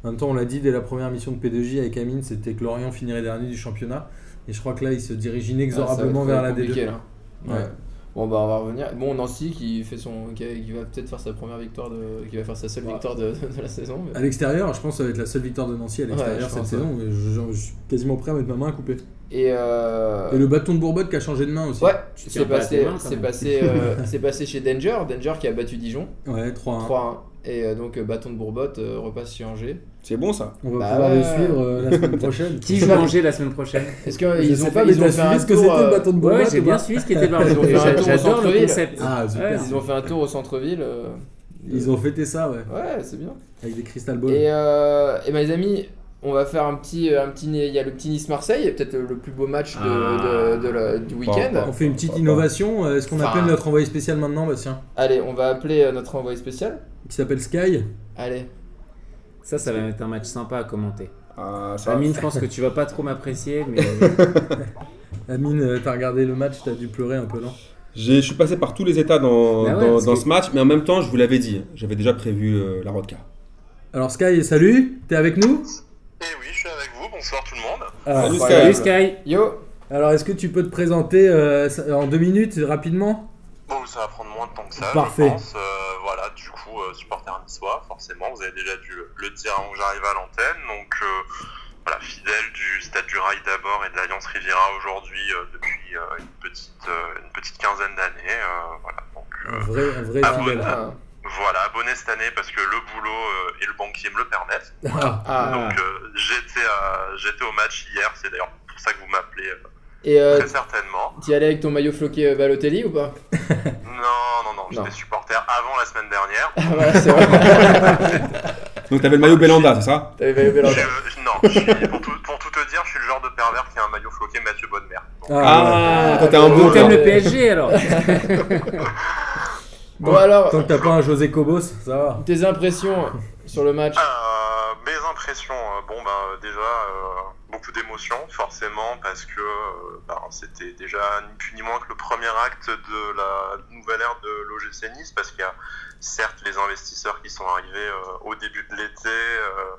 En même temps, on l'a dit dès la première mission de P2J avec Amine, c'était que Lorient finirait dernier du championnat. Et je crois que là, il se dirige inexorablement Ah, vers la compliqué, D2. là. Ouais. Ouais. Bon bah on va revenir. Bon Nancy qui fait son, qui, va peut-être faire sa première victoire de, qui va faire sa seule Ouais. victoire de, de la saison. mais- À l'extérieur, je pense que ça va être la seule victoire de Nancy à l'extérieur cette saison. Je, je suis quasiment prêt à mettre ma main à couper. Et, euh, Et le bâton de Bourbotte qui a changé de main aussi. ouais, c'est tiens pas à passé, mains, passé, euh, passé chez Danger, Danger qui a battu Dijon Ouais, 3-1. 3-1. Et euh, donc euh, bâton de Bourbotte euh, repasse chez Angers. C'est bon ça. On va Bah pouvoir ouais. les suivre euh, la semaine prochaine. Qui joue Angers la semaine prochaine Est-ce qu'ils sais ont pas, fait, mais ils ont t'as fait un suivi ce que tour, c'était le euh, bâton de Ouais, Bourbotte j'ai bien suivi ce qui était le Ils ont fait un tour au J'adore le centre-ville. concept. Ah, super. Ils ont fait un tour au centre-ville. euh, Ils ont fêté ça, ouais. Ouais, c'est bien. Avec des crystal balls. Et, euh, et ben, les amis, on va faire un petit, un petit, il y a le petit Nice-Marseille, peut-être le plus beau match de, Ah. de- de la- du week-end. On fait une petite innovation. euh, Est-ce qu'on Enfin- appelle notre envoyé spécial maintenant, Bastien Allez, on va appeler euh, notre envoyé spécial. Qui s'appelle Sky. Allez. Ça, ça va être un match sympa à commenter. Ah, ça Amine, je pense que tu vas pas trop m'apprécier, mais Amine, euh, t'as regardé le match, t'as dû pleurer un peu, non? J'ai- Je suis passé par tous les états dans, Bah ouais, dans, parce dans que- ce match, mais en même temps, je vous l'avais dit, j'avais déjà prévu euh, la rodka. Alors Sky, salut, t'es avec nous Eh oui, je suis avec vous. Bonsoir tout le monde. Alors, Salut, salut Sky Yo alors, est-ce que tu peux te présenter euh, en deux minutes, rapidement? Bon, ça va prendre moins de temps que ça, Parfait. je pense. Euh, voilà, du coup, euh, supporter niçois, forcément. Vous avez déjà dû le, dire avant que j'arrive à l'antenne. Donc, euh, voilà, fidèle du Stade du Rail d'abord et de l'Alliance Riviera aujourd'hui euh, depuis euh, une, petite, euh, une petite quinzaine d'années. euh, voilà, donc, Un vrai, un vrai Ah, fidèle. Ah, voilà, abonné cette année parce que le boulot euh, et le banquier me le permettent. Ah, ah. Donc, euh, j'étais à- j'étais au match hier. C'est d'ailleurs pour ça que vous m'appelez euh, Et euh, très certainement. t'y allais avec ton maillot floqué euh, Balotelli ou pas? Non, non, non, j'étais supporter avant la semaine dernière. Ah voilà, c'est vrai. Donc t'avais le maillot Belanda, c'est ça? T'avais le maillot Je- Belanda. je- non, je suis- pour, tout, pour tout te dire, je suis le genre de pervers qui a un maillot floqué Mathieu Bonnemer. Donc, Ah, Ah, t'es un bon joueur. le PSG alors Bon alors, Tant que t'as pas un José Cobos, ça va. tes impressions sur le match euh, mes impressions, euh, bon euh, déjà euh, beaucoup d'émotions forcément parce que euh, ben, c'était déjà ni plus ni moins que le premier acte de la nouvelle ère de l'OGC Nice parce qu'il y a certes les investisseurs qui sont arrivés euh, au début de l'été euh,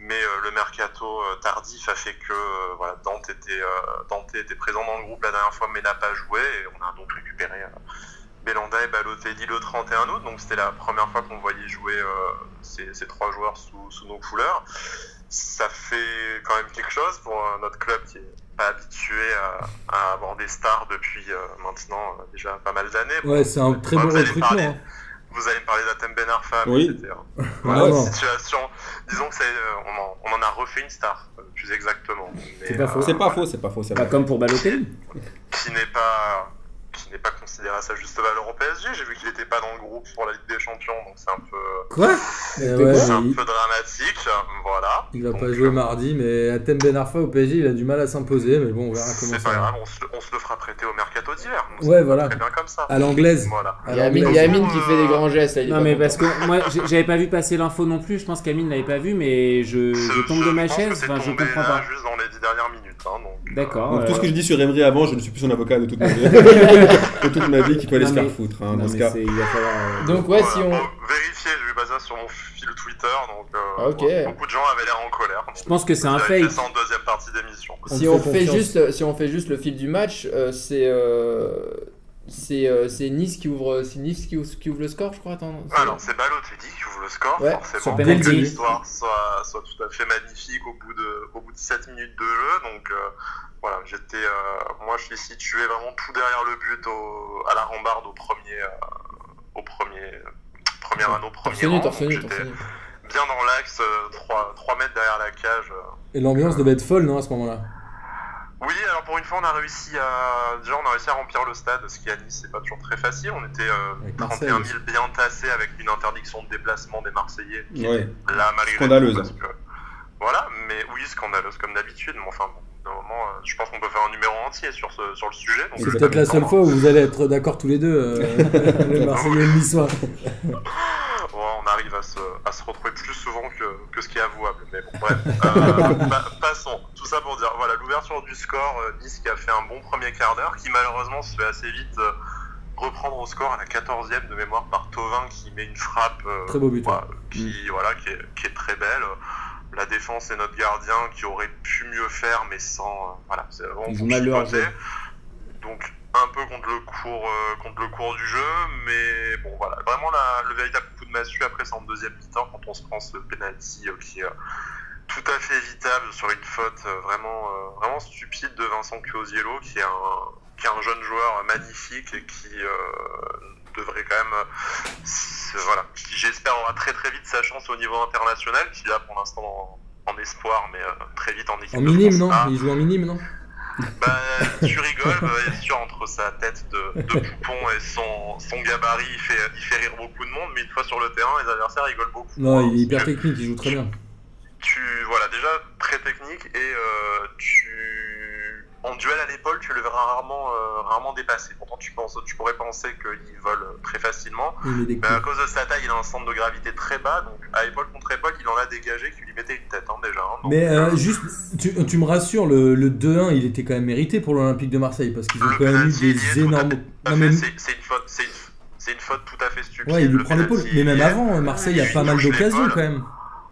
mais euh, le mercato euh, tardif a fait que euh, voilà, Dante, était, euh, Dante était présent dans le groupe la dernière fois mais n'a pas joué et on a donc récupéré euh, Belanda et Balotelli le 31 août, donc c'était la première fois qu'on voyait jouer euh, ces, ces trois joueurs sous, sous nos couleurs. Ça fait quand même quelque chose pour euh, notre club qui est pas habitué à, à avoir des stars depuis euh, maintenant euh, déjà pas mal d'années. Bon, Ouais, c'est un très bon recrutement. parler- hein. Vous allez me parler d'Atem Ben Arfa, mais Oui. Ah voilà, situation. Disons que c'est, euh, on, en, on en a refait une star, plus exactement. Mais, C'est pas faux. C'est pas faux, c'est pas faux, c'est Pas vrai. comme pour Balotelli. qui n'est pas qui n'est pas considéré à sa juste valeur au PSG. J'ai vu qu'il n'était pas dans le groupe pour la Ligue des Champions, donc c'est un peu, Quoi? Eh ouais, c'est un il, peu dramatique. Voilà. il va Donc, pas jouer euh, mardi, mais Atem Ben Arfa au PSG, il a du mal à s'imposer, mais bon, on verra comment C'est ça pas va. grave, on se, on se le fera prêter au mercato d'hiver. Ouais, c'est voilà. Très bien comme ça. À l'anglaise. Voilà. Il y a Amine, il y l'anglaise. a Amine qui fait des grands gestes. là, Non pas mais content. parce que moi j'avais pas vu passer l'info non plus, je pense qu'Amine l'avait pas vu mais je, tombe de ma chaise, c'est enfin je comprends là pas. juste dans les dix dernières minutes. Hein, donc, euh, D'accord. Donc tout euh, ce que je dis sur Emery avant, je ne suis plus son avocat de toute ma vie. de toute ma vie qui peut aller Non, se faire mais- foutre hein, non, dans ce mais cas. c'est- il va falloir, euh, Donc ouais, si on... vérifier, j'ai vu ça sur mon fil Twitter, donc euh, Ah, beaucoup de gens avaient l'air en colère. Je pense que c'est un fake. ça en deuxième partie d'émission. On Si on, fait confiance. juste, si on fait juste le fil du match, euh, c'est euh, c'est euh, c'est Nice qui ouvre, c'est Nice qui ouvre, qui ouvre le score, je crois. Attends, c'est- Alors, c'est Balotelli qui ouvre le score, Ouais, forcément. pour que l'histoire soit, soit tout à fait magnifique au bout de, au bout de 7 minutes de jeu. Donc, euh, voilà, j'étais, euh, moi, je suis situé vraiment tout derrière le but, au, à la rambarde, au premier, euh, au premier, premier anneau, premier rang. j'étais bien dans l'axe, 3, mètres derrière la cage. euh. Et l'ambiance devait être folle, non, à ce moment-là? Oui, alors pour une fois, on a réussi à, déjà, on a réussi à remplir le stade, ce qui à Nice, c'est pas toujours très facile. On était euh, Avec Marseille 31 aussi. 000 bien tassés avec une interdiction de déplacement des Marseillais. qui Ouais. là malgré Scandaleuse. que voilà mais oui scandaleuse comme d'habitude mais enfin bon moment euh, je pense qu'on peut faire un numéro entier sur ce sur le sujet C'est peut-être la seule fois où vous allez être d'accord tous les deux, euh, le Marseillais et le Niçois. On arrive à se, à se retrouver plus souvent que, que ce qui est avouable mais bon bref Euh, pa- passons tout ça pour dire voilà l'ouverture du score euh, Nice qui a fait un bon premier quart d'heure qui malheureusement se fait assez vite euh, reprendre au score à la 14e de mémoire par Tovin qui met une frappe euh, Très beau but, voilà, qui, voilà, qui, est, qui est très belle. La défense et notre gardien qui aurait pu mieux faire, mais sans. euh, voilà, c'est vraiment Ils ont mal leur chipoter. jeu. Donc, un peu contre le cours, euh, contre le cours du jeu, mais bon, voilà. Vraiment, la- le véritable coup de massue, après, c'est en deuxième mi-temps, quand on se prend ce penalty euh, qui est euh, tout à fait évitable sur une faute vraiment, vraiment stupide de Vincent Cuosiello, qui est un, qui est un jeune joueur magnifique et qui devrait quand même, euh, voilà, qui j'espère aura très très vite sa chance au niveau international, qui là pour l'instant en, en espoir, mais euh, très vite en équipe En de minime, France non. Il joue en minime, non Bah, tu rigoles, bah, bien sûr, entre sa tête de, de poupon et son, son gabarit, il fait, il fait rire beaucoup de monde, mais une fois sur le terrain, les adversaires rigolent beaucoup. Non, Hein, il est hyper technique, il joue très bien. Tu, voilà, déjà très technique et euh, tu, en duel à l'épaule, tu le verras rarement, euh, rarement dépasser. Pourtant, tu, penses, tu pourrais penser qu'il vole très facilement. Mais à cause de sa taille, il a un centre de gravité très bas, donc à épaule contre épaule, il en a dégagé qui lui mettait une tête hein, déjà. hein. Donc, Mais euh, euh, juste, tu, tu me rassures, le, le 2-1, il était quand même mérité pour l'Olympique de Marseille parce qu'ils ont quand même eu des énormes. C'est- une faute, c'est une, faute tout à fait stupide. Ouais, il lui le prend l'épaule. Mais même il y est- avant, Marseille a pas mal d'occasions quand même.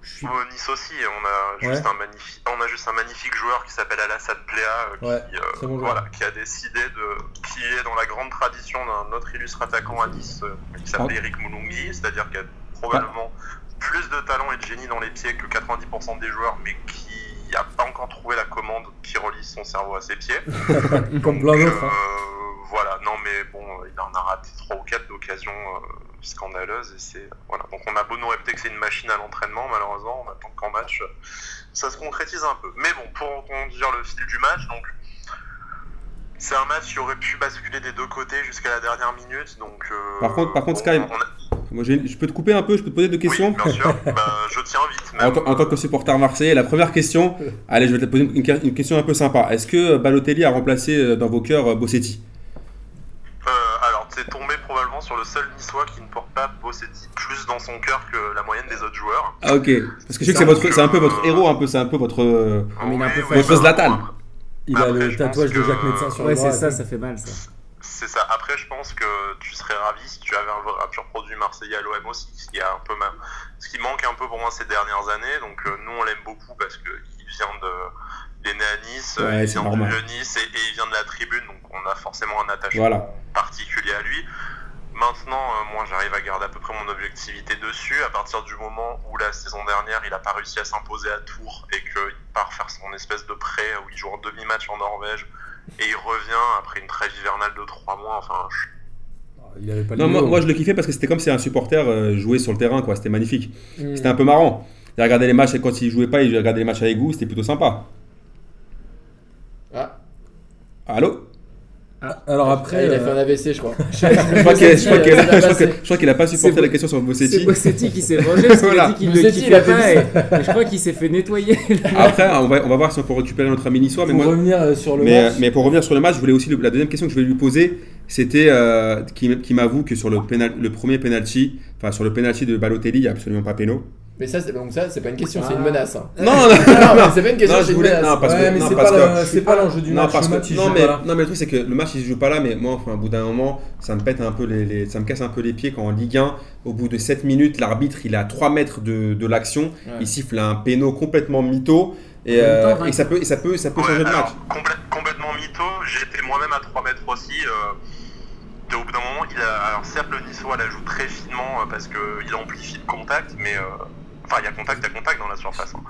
Suis- Nice aussi, on a juste un magnifique, on a juste un magnifique joueur qui s'appelle Alassane Pléa, euh, qui, Ouais, euh, bon voilà, qui a décidé de, qui est dans la grande tradition d'un autre illustre attaquant à Nice, euh, qui s'appelle Ah. Eric Moulungi, c'est-à-dire qu'il a probablement plus de talent et de génie dans les pieds que 90% des joueurs, mais qui n'a pas encore trouvé la commande qui relie son cerveau à ses pieds. Comme plein d'autres. hein. euh, voilà, non mais bon, il en a raté 3 ou 4 d'occasions euh, scandaleuses et c'est voilà. Donc on a beau nous répéter que c'est une machine à l'entraînement, malheureusement, on attend qu'en match euh, ça se concrétise un peu. Mais bon, pour conduire le fil du match, donc c'est un match qui aurait pu basculer des deux côtés jusqu'à la dernière minute. Donc euh, Par contre- par contre, Sky, a- Moi, je peux te couper un peu, je peux te poser deux questions Oui, bien sûr. bah, je tiens vite. en, Même. tant- en tant que supporter marseillais, la première question, allez, je vais te poser une, une question un peu sympa. Est-ce que Balotelli a remplacé euh, dans vos cœurs euh, Bossetti? Euh, c'est tombé probablement sur le seul niçois qui ne porte pas Bossetti plus dans son cœur que la moyenne des autres joueurs. Ah ok, parce que je sais que c'est votre, c'est un peu votre héros, un peu, c'est un peu votre. euh, mais il est un peu Votre Zlatan. Il a après, le tatouage de que- Jacques Médecin sur Ouais, le bras. c'est ça, ça fait mal ça. C'est ça. Après, je pense que tu serais ravi si tu avais un, pur produit marseillais à l'OM aussi, ce qui, est un peu ma- ce qui manque un peu pour moi ces dernières années. Donc, euh, nous, on l'aime beaucoup parce qu'il vient de. Il est né à Nice, Ouais, il vient normal. vieux Nice et, et il vient de la tribune, donc on a forcément un attachement Voilà. particulier à lui. Maintenant, euh, moi, j'arrive à garder à peu près mon objectivité dessus. À partir du moment où la saison dernière, il n'a pas réussi à s'imposer à Tours et qu'il part faire son espèce de prêt où il joue en demi-match en Norvège et il revient après une trêve hivernale de 3 mois. Enfin, je- Il avait pas le Non, moi, je le kiffais parce que c'était comme si un supporter euh, jouait sur le terrain, quoi. C'était magnifique. Mm. C'était un peu marrant. Il regardait les matchs et quand il jouait pas, il regardait les matchs avec vous, c'était plutôt sympa. Ah, Allô? Alors Ah, après, il a fait euh, un AVC, je crois. Je crois qu'il a pas supporté C'est la question sur C'est Bossetti. Bossetti qui s'est vengé parce qu'il a dit qu'il Bossetti, fait pas et, je crois qu'il s'est fait nettoyer. Après, on va, on va voir si on peut récupérer notre ami niçois. Mais, pour moi, revenir euh, sur le mais, match, mais pour revenir sur le match, je voulais aussi le- la deuxième question que je voulais lui poser, c'était euh, qui, qui m'avoue que sur le, pénal- le premier penalty, enfin sur le penalty de Balotelli, il n'y a absolument pas péno. Mais ça, c'est donc ça, c'est pas une question, c'est Ah. une menace. hein. Non, non, Non, mais c'est pas une question, Non, c'est je une voulais- menace. non, parce ouais, que- mais non, c'est parce pas, que- le- c'est pas l'enjeu du non, match. parce le que, match, il non, joue mais, pas là. non, mais le truc, c'est que le match, il se joue pas là, mais moi, enfin, au bout d'un moment, ça me pète un peu les, les- ça me casse un peu les pieds quand en Ligue 1, au bout de 7 minutes, l'arbitre, il est à 3 mètres de, de l'action, Ouais. il siffle un péno complètement mytho, et, En même euh, temps, et ça peut, et ça peut, ça peut Ouais, changer de alors, match. complè- complètement mytho. J'étais moi-même à 3 mètres aussi. euh, et au bout d'un moment, il a, alors certes, le Niçois la joue très finement euh, parce qu'il amplifie le contact, mais euh, enfin, il y a contact à contact dans la surface. hein.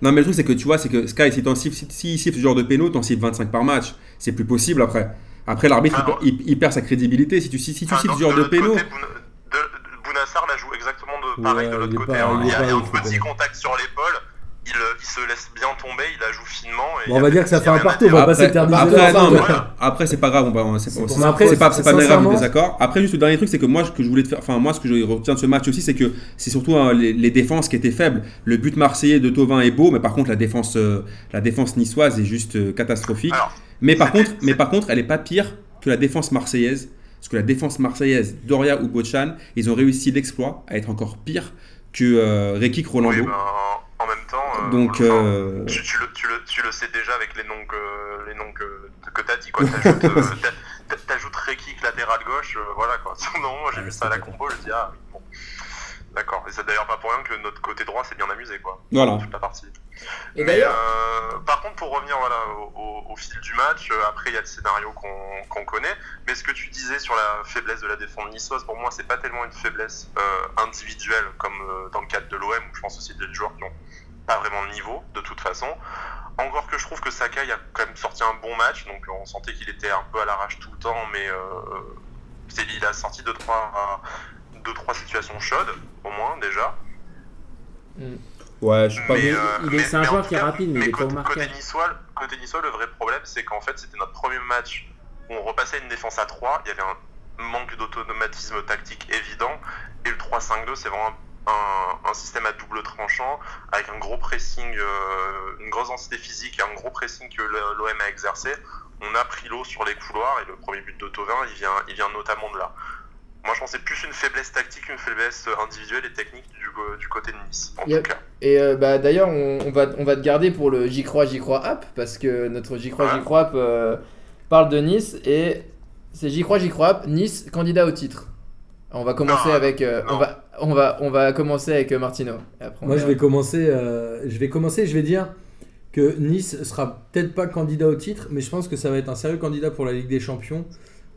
Non, mais le truc, c'est que tu vois, c'est que Sky, si t'en siffles, si, si il siffle ce genre de péno, t'en siffles 25 par match. C'est plus possible après. Après, l'arbitre, il Alors- perd- il, il perd sa crédibilité. Si tu, si, si tu siffles dans- ce genre de, de- Bounassar la joue exactement de, pareil Ouais, de l'autre côté. pas- hein. il y a, pas il y a un petit contact sur l'épaule. Il, euh, il se laisse bien tomber, il la joue finement. Et Bon, on va a dire que ça fait un partout, on va pas Après, s'éterniser après, non, mais- après, c'est pas grave, on va, c'est C'est c'est- pour c'est ça. pas, c'est pas, c'est pas bien grave le Sincèrement- désaccord. Après, juste le dernier truc, c'est que moi, ce que je voulais te faire, enfin, moi, ce que je retiens de ce match aussi, c'est que c'est surtout hein, les, les défenses qui étaient faibles. Le but marseillais de Tovin est beau, mais par contre, la défense, euh, la défense niçoise est juste euh, catastrophique. Alors, mais par contre, mais par contre, elle est pas pire que la défense marseillaise. Parce que la défense marseillaise, Doria ou Bochan, ils ont réussi l'exploit à être encore pire que euh, Rekik Rolando. oui, ben. Euh, Donc, euh, Tu, tu le, tu, le, tu le sais déjà avec les noms que, les noms que, que tu as dit. quoi. T'ajoutes euh, Rekik latéral gauche, je, voilà quoi. Non, moi j'ai Ouais, vu ça à la compo, je dis ah oui, bon. D'accord. Et c'est d'ailleurs pas pour rien que notre côté droit s'est bien amusé quoi. Voilà. Toute la partie. Et Mais, d'ailleurs, euh, par contre, pour revenir voilà, au, au- au fil du match, euh, après il y a le scénario qu'on connaît, mais ce que tu disais sur la faiblesse de la défense niçoise, pour moi, c'est pas tellement une faiblesse euh, individuelle comme euh, dans le cadre de l'OM, où je pense aussi des joueurs qui n'ont pas vraiment de niveau de toute façon. Encore que je trouve que Sakai a quand même sorti un bon match, donc on sentait qu'il était un peu à l'arrache tout le temps, mais euh, c'est- il a sorti deux trois, deux, trois situations chaudes, au moins déjà. Ouais, je suis pas. Mais, euh, il est- un joueur qui est rapide, mais il est pas côté, au côté niçois, côté niçois, le vrai problème, c'est qu'en fait, c'était notre premier match où on repassait une défense à 3. Il y avait un manque d'automatisme tactique évident. Et le 3-5-2, c'est vraiment un, un système à double tranchant, avec un gros pressing, euh, une grosse densité physique et un gros pressing que l'OM a exercé. On a pris l'eau sur les couloirs et le premier but d'Autovin, il vient, il vient notamment de là. Moi, je pense que c'est plus une faiblesse tactique qu'une faiblesse individuelle et technique du, du côté de Nice, en Yep. tout cas. Et euh, bah, d'ailleurs, on, on va, on va te garder pour le J'y crois, J'y crois app, parce que notre J'y crois, J'y Ouais. crois app euh, parle de Nice, et c'est J'y crois, J'y crois app, Nice, candidat au titre. On va commencer Non, avec. euh, on, va, on, va, on va commencer avec euh, Martino. Après, Moi, je vais commencer. euh, je vais commencer. Je vais dire que Nice sera peut-être pas candidat au titre, mais je pense que ça va être un sérieux candidat pour la Ligue des Champions.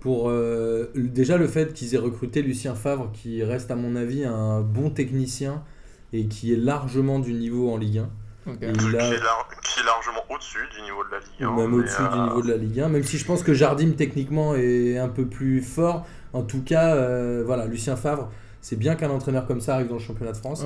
Pour euh, déjà le fait qu'ils aient recruté Lucien Favre, qui reste à mon avis un bon technicien et qui est largement du niveau en Ligue 1. Ok. Et qui, il a- est lar- qui est largement au-dessus du niveau de la Ligue 1. ou même au-dessus du niveau de la Ligue 1, même si je pense que Jardim techniquement est un peu plus fort. En tout cas, euh, voilà, Lucien Favre, c'est bien qu'un entraîneur comme ça arrive dans le championnat de France.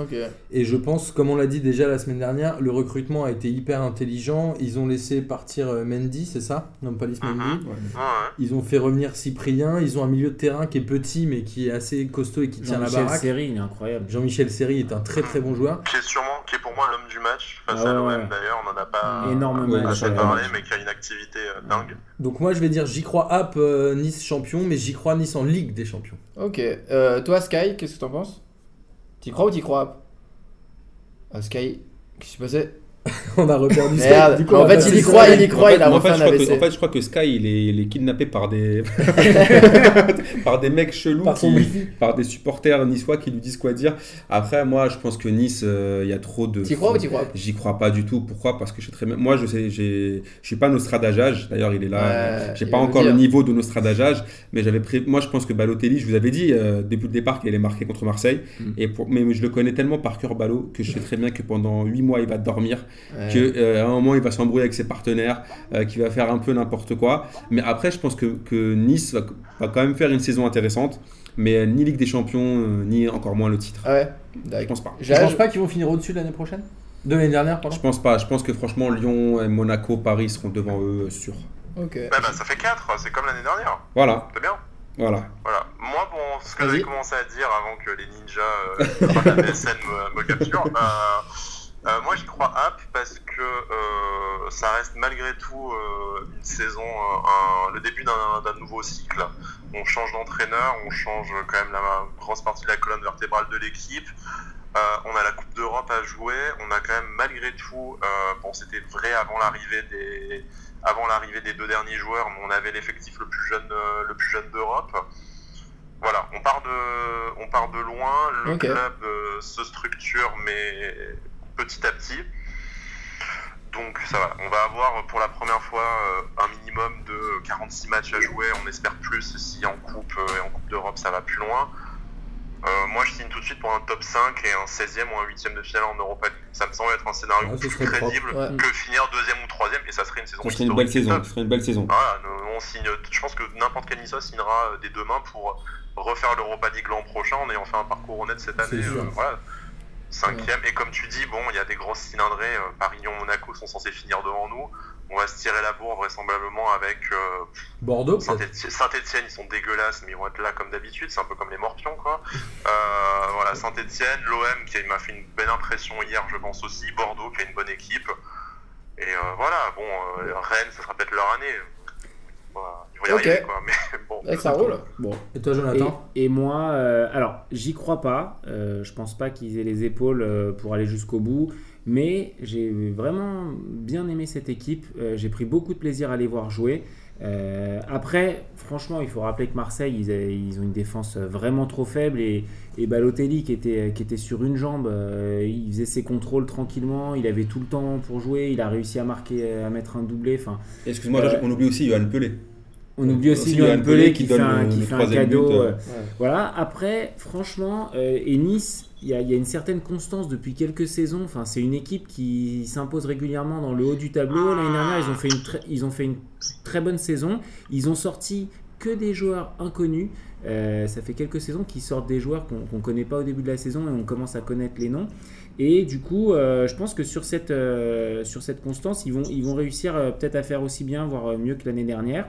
Et je pense, comme on l'a dit déjà la semaine dernière, le recrutement a été hyper intelligent. Ils ont laissé partir euh, Mendy, c'est ça? Non, pas Mendy. Mhm. Ouais. Ils ont fait revenir Cyprien. Ils ont un milieu de terrain qui est petit mais qui est assez costaud et qui tient la Jean-Michel baraque. Seri, il est incroyable. Jean-Michel Seri est un très très bon joueur. Qui est sûrement, qui est pour moi l'homme du match face Ah à l'OM ouais. d'ailleurs, on n'en a pas ouais, parlé, ouais. mais qui a une activité euh, dingue. Donc moi je vais dire j'y crois App euh, Nice champion, mais j'y crois Nice en Ligue des champions. Ok. Euh, toi, Sky, qu'est-ce que t'en penses? T'y crois ou t'y crois app Ah, Sky, qu'est-ce qui s'est passé on a reperdu ça. Merde. Du coup, on en fait, il y croit, il y croit, il a en, refait fait, un je crois que, AVC. en fait, je crois que Sky, il est, il est kidnappé par des, par des mecs chelous, Par qui- des supporters niçois qui lui disent quoi dire. Après, moi, je pense que Nice, euh, il y a trop de. T'y crois ou t'y crois J'y crois pas du tout. Pourquoi? Parce que je sais très bien. Moi, je sais, j'ai, je suis pas Nostradajage. D'ailleurs, il est là. Ouais, j'ai pas encore le niveau de Nostradajage, mais j'avais. Moi, je pense que Balotelli, je vous avais dit euh, depuis le départ qu'il allait marquer contre Marseille. Mm. Et pour... Mais je le connais tellement par cœur Ballot que je sais très bien que pendant 8 mois, il va dormir Ouais. que euh, à un moment il va s'embrouiller avec ses partenaires, euh, qu'il va faire un peu n'importe quoi. Mais après, je pense que, que Nice va, va quand même faire une saison intéressante, mais euh, ni Ligue des Champions, euh, ni encore moins le titre. Ah ouais Je D'accord. pense pas. Je pense pas qu'ils vont finir au-dessus l'année prochaine? De l'année dernière, pardon? Je pense pas. Je pense que franchement, Lyon, et Monaco, Paris seront devant eux, euh, sûr. Ok. Ouais, bah, ça fait 4, c'est comme l'année dernière. Voilà, C'est bien. voilà. Voilà. Moi, bon, ce que j'avais commencé à dire avant que les ninjas euh, de la MSN me, me capturent, euh, euh, moi j'y crois app parce que euh, ça reste malgré tout euh, une saison, un- le début d'un nouveau cycle. On change d'entraîneur, on change quand même la grosse partie de la colonne vertébrale de l'équipe. On a la Coupe d'Europe à jouer. On a quand même malgré tout, bon c'était vrai avant l'arrivée des, avant l'arrivée des deux derniers joueurs, mais on avait l'effectif le plus jeune, le plus jeune d'Europe. Voilà, on part de, on part de loin. Le club euh, se structure, mais petit à petit. Donc ça va. On va avoir pour la première fois euh, un minimum de 46 matchs à jouer. On espère plus si en coupe euh, et en coupe d'Europe ça va plus loin. Euh, moi, je signe tout de suite pour un top 5 et un 16e ou un 8e de finale en Europa League. Ça me semble être un scénario Ouais, ce plus crédible Ouais. que finir deuxième ou troisième, et ça serait une saison Ça serait une belle saison. Ça serait une belle saison. Voilà, nous, on signe, je pense que n'importe quel Niçois signera euh, dès demain pour refaire l'Europa League l'an prochain en ayant fait un parcours honnête cette année. C'est sûr. euh, voilà. Cinquième, et comme tu dis, bon, il y a des grosses cylindrées. euh, Paris, Lyon, Monaco sont censés finir devant nous. On va se tirer la bourre vraisemblablement avec euh, Bordeaux Saint-Etienne, ils sont dégueulasses, mais ils vont être là comme d'habitude. C'est un peu comme les Morpions, quoi. Euh, voilà, Saint-Etienne, l'OM qui m'a fait une belle impression hier, je pense aussi. Bordeaux qui a une bonne équipe. Et euh, voilà, bon, euh, Rennes, ça sera peut-être leur année. Voilà, ils vont y Ok. arriver, quoi. Mais bon. Ouais, ça roule. Bon. Et toi Et, Jonathan et moi, euh, alors, j'y crois pas. Euh, je pense pas qu'ils aient les épaules euh, pour aller jusqu'au bout. Mais j'ai vraiment bien aimé cette équipe. Euh, j'ai pris beaucoup de plaisir à les voir jouer. Euh, après, franchement, il faut rappeler que Marseille, ils, ont une défense vraiment trop faible et, et Balotelli qui était, qui était sur une jambe, euh, il faisait ses contrôles tranquillement, il avait tout le temps pour jouer, il a réussi à marquer, à mettre un doublé. Enfin, Excuse-moi, Euh, on oublie aussi Johan Pelé. on oublie aussi Aussi Johan Pelé Pelé qui, qui fait un, qui fait cadeau. but, euh. euh, Voilà, après, franchement, euh, et Nice, il y, a- il y a une certaine constance depuis quelques saisons. Enfin, c'est une équipe qui s'impose régulièrement dans le haut du tableau. L'année dernière, ils ont fait une, très- ils ont fait une très bonne saison. Ils ont sorti que des joueurs inconnus. Euh, ça fait quelques saisons qu'ils sortent des joueurs qu'on ne connaît pas au début de la saison et on commence à connaître les noms. Et du coup, euh, je pense que sur cette, euh, sur cette constance, ils vont, ils vont réussir peut-être à faire aussi bien, voire mieux que l'année dernière.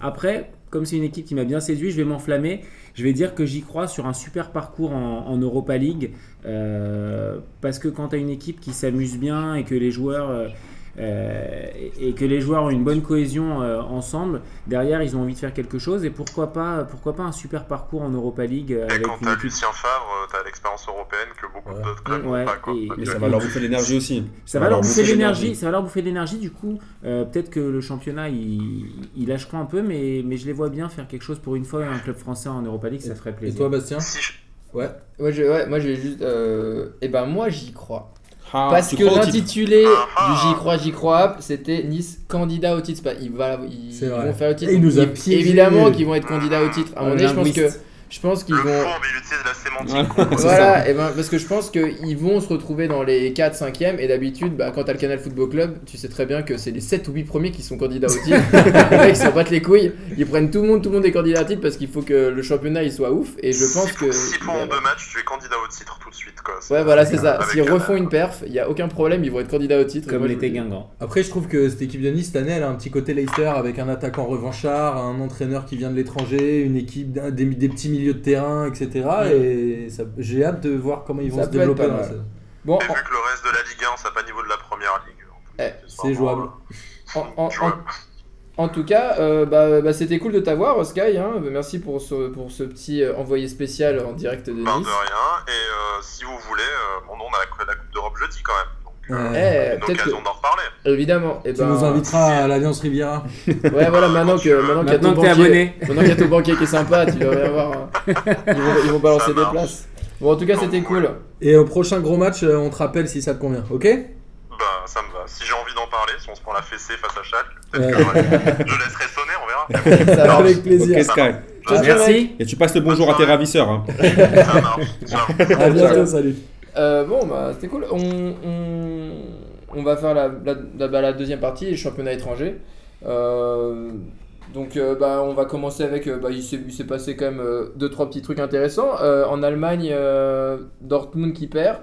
Après, comme c'est une équipe qui m'a bien séduit, je vais m'enflammer. Je vais dire que j'y crois sur un super parcours en, Europa League. euh, parce que quand tu une équipe qui s'amuse bien et que les joueurs. Euh, et et que les joueurs ont une bonne cohésion euh, ensemble, derrière ils ont envie de faire quelque chose et pourquoi pas, pourquoi pas un super parcours en Europa League euh, Et avec quand t'as équipe Lucien Favre, t'as l'expérience européenne que beaucoup Ouais. d'autres clubs n'ont Ouais, pas. Quoi. et- Mais Et- ça va leur bouffer l'énergie aussi. ça va leur bouffer l'énergie, ça va leur bouffer l'énergie. Du coup, euh, peut-être que le championnat il, il lâchera un peu, mais, mais je les vois bien faire quelque chose pour une fois. Un club français en Europa League, ça ferait Et plaisir. toi, Bastien Si je- Ouais. Ouais, je, ouais, moi je vais juste. Euh, et ben moi j'y crois. Ah, Parce que l'intitulé du J'y crois, j'y crois, c'était Nice candidat au titre. C'est pas- Ils, va- ils vrai. vont faire le titre. Et il nous a piégés. Évidemment qu'ils vont être candidats au titre. À un moment donné, je pense que. Je pense qu'ils vont. fourbe, il utilise la sémantique. Ouais. Voilà, et ben, parce que je pense qu'ils vont se retrouver dans les 4 5e et d'habitude, bah, quand t'as le Canal Football Club, tu sais très bien que c'est les 7 ou 8 premiers qui sont candidats au titre. les mecs s'en battent les couilles, ils prennent tout le monde, tout le monde est candidat au titre parce qu'il faut que le championnat il soit ouf et je pense si, que. Si pour en deux matchs, tu es candidat au titre tout de suite. Quoi. Ouais, voilà, c'est ça. S'ils refont une perf, il y a aucun problème, ils vont être candidats au titre. Comme l'était. Guingamp. Après, je trouve que cette équipe de Nice, cette année, elle a un petit côté Leicester avec un attaquant revanchard, un entraîneur qui vient de l'étranger, une équipe, des, des petits milieux de terrain, etc. Et ça- j'ai hâte de voir comment ils vont Ça se développer pas dans. Bon, Et vu que le reste de la Ligue 1, ça n'a pas niveau de la première ligue. Eh, c'est jouable. en, en- en- Jouable. en tout cas, euh, bah, bah, c'était cool de t'avoir, Sky. Hein. Merci pour ce, pour ce petit euh, envoyé spécial en direct de Ben, Nice. de rien. Et euh, si vous voulez, euh, bon, on a la, la Coupe d'Europe jeudi quand même. Euh, Ouais. Eh, une peut-être d'en reparler. Évidemment. Et Tu ben, nous inviteras à l'Alliance Riviera. Ouais, voilà, maintenant que maintenant qu'il y a ton banquier, abonné. maintenant qu'il y a ton banquier qui est sympa, tu devrais avoir. hein. Ils vont, ils vont balancer des places. Bon, en tout cas, c'était cool. Et au prochain gros match, euh, on te rappelle si ça te convient, ok? Bah, ça me va. Si j'ai envie d'en parler, si on se prend la fessée face à Schalke, peut-être Ouais. que ouais, je laisserai sonner, on verra. Ça marche. Avec plaisir. Merci. Et tu passes le bonjour à tes ravisseurs. Hein. Ça marche. Ciao. À bientôt, salut. Euh, bon, bah, c'était cool. On, on, va faire la, la, bah, deuxième partie, les championnats étrangers. Euh, donc, euh, bah, on va commencer avec. euh, bah, il s'est passé quand même euh, deux, trois petits trucs intéressants. En Allemagne, Dortmund qui perd.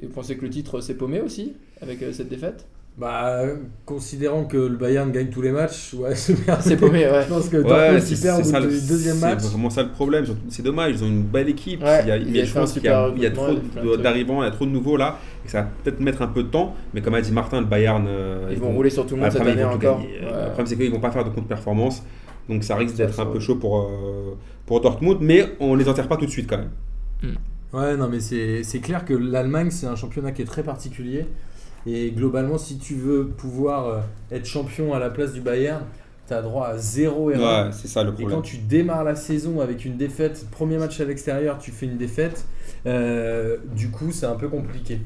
Et vous pensez que le titre s'est paumé aussi avec cette défaite? Bah, considérant que le Bayern gagne tous les matchs, ouais, c'est paumé, ouais. Je pense que Ouais, Dortmund c'est deuxième match. C'est vraiment ça le problème. C'est dommage, ils ont une belle équipe. Ouais, il y a, mais je pense qu'il y a, super il y a recrutement, trop d'arrivants, il y a trop de nouveaux là. Et ça va peut-être mettre un peu de temps. Mais comme a dit Martin, le Bayern. euh, Ils vont rouler sur tout le monde cette année encore. gagner. Le problème, c'est qu'ils vont pas faire de contre-performance. Donc ça risque d'être un peu chaud pour, euh, pour Dortmund. Mais on les enterre pas tout de suite quand même. Ouais, non, mais c'est c'est clair que l'Allemagne, c'est un championnat qui est très particulier. Et globalement, si tu veux pouvoir euh, être champion à la place du Bayern, tu as droit à zéro erreur. Ouais, c'est ça le Et problème. quand tu démarres la saison avec une défaite, premier match à l'extérieur, tu fais une défaite, euh, du coup, c'est un peu compliqué.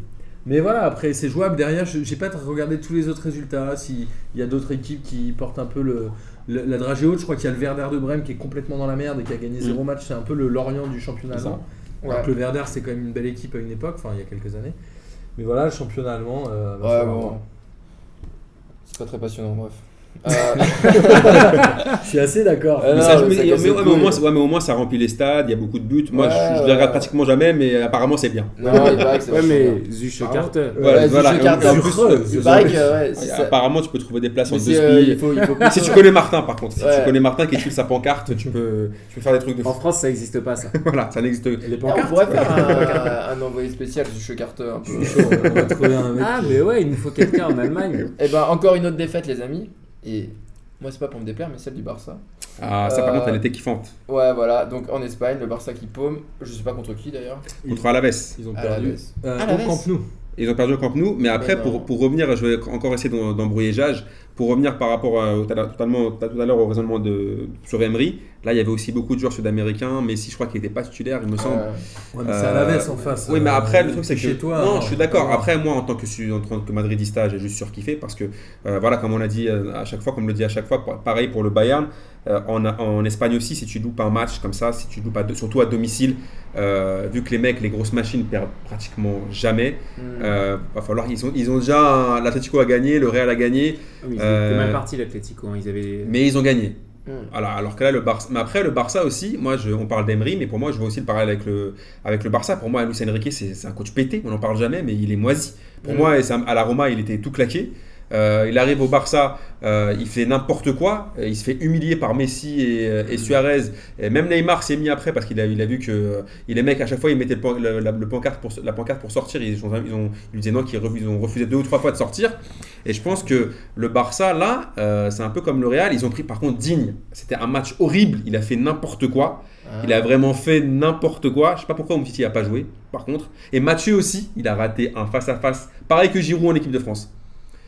Mais voilà, après, c'est jouable. Derrière, je j'ai pas regardé tous les autres résultats. S'il y a d'autres équipes qui portent un peu le, le- la dragée haute, je crois qu'il y a le Werder de Brême qui est complètement dans la merde et qui a gagné zéro match. C'est un peu le Lorient du championnat allemand. Ouais. Alors que le Werder, c'est quand même une belle équipe à une époque, enfin, il y a quelques années. Mais voilà, le championnat allemand. euh, Ouais, bon. C'est pas très passionnant, bref. Euh, Je suis assez d'accord. Euh, Mais, ça, au moins, couilles. ouais, mais au moins, ça remplit les stades, il y a beaucoup de buts. Moi, Ouais, je, je ouais. les regarde pratiquement jamais, mais apparemment, c'est bien. non, il paraît que c'est Ouais, mais bien. Zuch Pardon. Carter. Ouais, Voilà, Ouais, voilà. Ça. apparemment, tu peux trouver des places en deux euh, spi. il faut, il faut Si tu connais Martin, par contre, si tu connais Martin qui tire sa pancarte, tu peux, tu peux faire des trucs de En. France, ça n'existe pas ça. Voilà, ça n'existe. Les Ah, on pancartes pourrait faire un, envoyé spécial du Carter un peu. Chaud, on va trouver un mec Ah, mais ouais, il nous faut quelqu'un en Allemagne. Et ben encore une autre défaite les amis. Et moi c'est pas pour me déplaire mais celle du Barça. Ah, ça, par Euh, contre, elle était kiffante. Ouais voilà, donc en Espagne, le Barça qui paume, je sais pas contre qui d'ailleurs. Contre Alaves. Ils ont perdu. Alaves. Euh, Alaves. au Camp Nou. Ils ont perdu au Camp Nou, mais après, Mais non. pour, pour revenir, je vais encore essayer d'embrouiller Jage. Pour revenir par rapport à, totalement, tout à l'heure au raisonnement de, sur Emery, là, il y avait aussi beaucoup de joueurs sud-américains. Messi, je crois qu'il n'était pas titulaire, il me semble. Ouais. Ouais, mais c'est à Euh, la veste en face. Oui, mais euh, après, le truc, c'est que. Chez toi. non, hein, je suis d'accord. Après, moi, en tant que, en tant que madridista, j'ai juste surkiffé parce que, euh, voilà, comme on l'a dit euh, à chaque fois, comme on le dit à chaque fois, pa- pareil pour le Bayern. euh, en, en Espagne aussi, si tu loupes un match comme ça, si tu loupes à deux- surtout à domicile, euh, vu que les mecs, les grosses machines perdent pratiquement jamais, Mm. euh, va falloir. Ils ont, ils ont déjà. L'Atlético a gagné, le Real a gagné, Ah oui, Euh, mal partis l'Atlético. hein. Ils avaient. mais ils ont gagné. Mm. Voilà, alors que là, le Barça. Mais après, le Barça aussi, moi, je, on parle d'Emery, mais pour moi, je vois aussi le parallèle avec le, avec le Barça. Pour moi, Luis Enrique, c'est un coach pété, on n'en parle jamais, mais il est moisi. Pour Mm. moi, à la Roma, il était tout claqué. Euh, il arrive au Barça, euh, il fait n'importe quoi, il se fait humilier par Messi et, euh, et Suarez. Et même Neymar s'est mis après parce qu'il a, il a vu que euh, les mecs à chaque fois ils mettaient le, la, le pancarte pour, la pancarte pour sortir, ils, ont, ils, ont, ils lui disaient non, qu'ils ils ont refusé deux ou trois fois de sortir. Et je pense que le Barça là, c'est un peu comme le Real, ils ont pris par contre digne. C'était un match horrible, il a fait n'importe quoi. Ah. Il a vraiment fait n'importe quoi. Je sais pas pourquoi Umtiti n'a pas joué, par contre. Et Mathieu aussi, il a raté un face-à-face. Pareil que Giroud en équipe de France.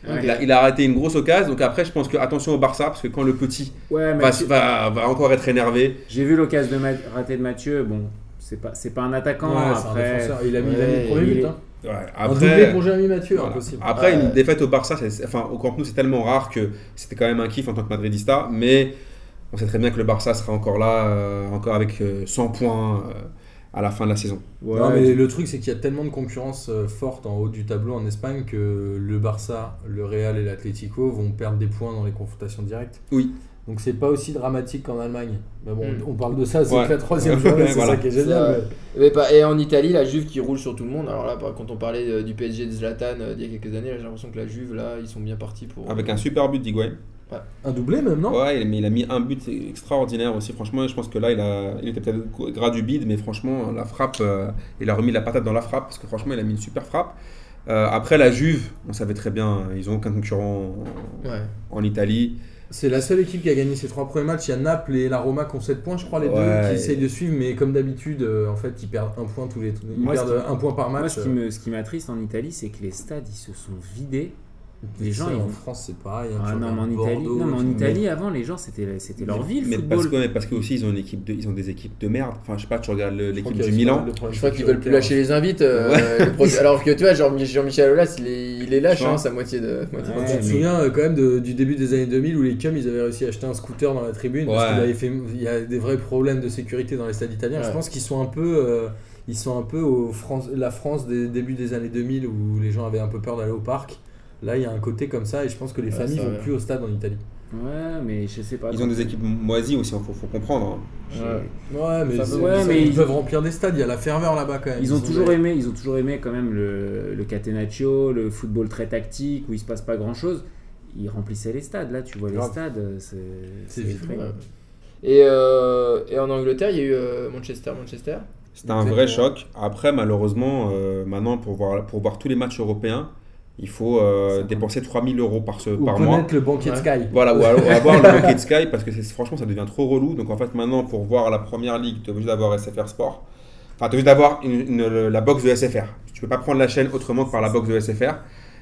Ouais. Il, a, il a raté une grosse occasion. Donc après, je pense que attention au Barça, parce que quand le petit Ouais, va, Mathieu- va- va encore être énervé. J'ai vu l'occasion de Ma- rater de Mathieu. Bon, c'est pas, c'est pas un attaquant. Ouais, c'est un après, défenseur. Il a mis, il a mis Ouais, le premier but. est- hein. Ouais, après, pour Jérémy Mathieu, voilà. impossible. après Ouais. une défaite au Barça, c'est- enfin au Camp Nou, c'est tellement rare que c'était quand même un kiff en tant que madridista. Mais on sait très bien que le Barça sera encore là, euh, encore avec euh, 100 points euh, à la fin de la saison. Ouais, non, mais le truc, c'est qu'il y a tellement de concurrence euh, forte en haut du tableau en Espagne que le Barça, le Real et l'Atlético vont perdre des points dans les confrontations directes. Oui. Donc c'est pas aussi dramatique qu'en Allemagne. Mais bon, Mm. on parle de ça, c'est Ouais. que la troisième journée, c'est Voilà. ça qui est génial. ouais. Mais pas- Et en Italie, la Juve qui roule sur tout le monde. Alors là, quand on parlait euh, du PSG de Zlatan euh, d'il y a quelques années, j'ai l'impression que la Juve, là, ils sont bien partis pour. Avec un super but d'Higuain. Un doublé même, non? Ouais, mais il a mis un but extraordinaire aussi. Franchement, je pense que là, il, a, il était peut-être gras du bide, mais franchement, la frappe, euh, il a remis la patate dans la frappe parce que franchement, il a mis une super frappe. Euh, après, la Juve, on savait très bien, ils ont aucun concurrent en, Ouais. en Italie. C'est la seule équipe qui a gagné ses trois premiers matchs. Il y a Naples et la Roma qui ont 7 points, je crois, les Ouais. deux, qui essayent de suivre, mais comme d'habitude, euh, en fait, ils perdent un point tous les. Ils Moi, perdent qui- un point par Moi, match. ce qui me, ce qui m'attriste en Italie, c'est que les stades, ils se sont vidés. Les gens, en vont- France, c'est pareil. hein, Ah non, mais en regardes Italie, Bordeaux, non, mais en tu- Italie, avant, les gens, c'était c'était leur ville, mais football. parce que, mais parce que aussi, ils ont, une équipe de, ils ont des équipes de merde. Enfin, je sais pas, tu regardes l'équipe qu'il du Milan. de Je crois qu'ils veulent plus lâcher les invites. euh, le pro- Alors que tu vois, Jean- Jean-Michel Aulas, il est, il est lâche, Ouais. hein, sa moitié de. moitié de- Ouais, Tu te mais- souviens euh, quand même de- du début des années 2000 où les Cums ils avaient réussi à acheter un scooter dans la tribune parce Ouais. qu'il avait fait il y a des vrais problèmes de sécurité dans les stades italiens. Je Ouais. pense qu'ils sont un peu euh, ils sont un peu au France, la France des débuts des années 2000 où les gens avaient un peu peur d'aller au parc. Là, il y a un côté comme ça et je pense que les Ouais, familles vont ouais. plus au stade en Italie. Ouais, mais je sais pas. Ils ont des équipes moisies aussi, il faut, faut comprendre. hein. J'ai- Ouais, mais, peut- ouais, mais ils, ils- peuvent remplir des stades, il y a la ferveur là-bas quand même. Ils ont toujours aimé, ils ont toujours aimé quand même le, le catenaccio, le football très tactique où il se passe pas grand chose. Ils remplissaient les stades. Là, tu vois les stades, c'est C'est vite. Ouais. Et, euh, et en Angleterre, il y a eu euh, Manchester, Manchester? C'était un vrai choc. Après, malheureusement, euh, maintenant, pour voir, pour voir tous les matchs européens, il faut euh, dépenser 3000 euros par, ce, Ou par mois. connaître le banquier de Ouais. Sky. Voilà, ou alors avoir le banquet de Sky parce que c'est- franchement ça devient trop relou. Donc en fait maintenant pour voir la première ligue, tu es obligé d'avoir SFR Sport. Enfin tu es obligé d'avoir la box de SFR. Tu peux pas prendre la chaîne autrement que par la box de SFR.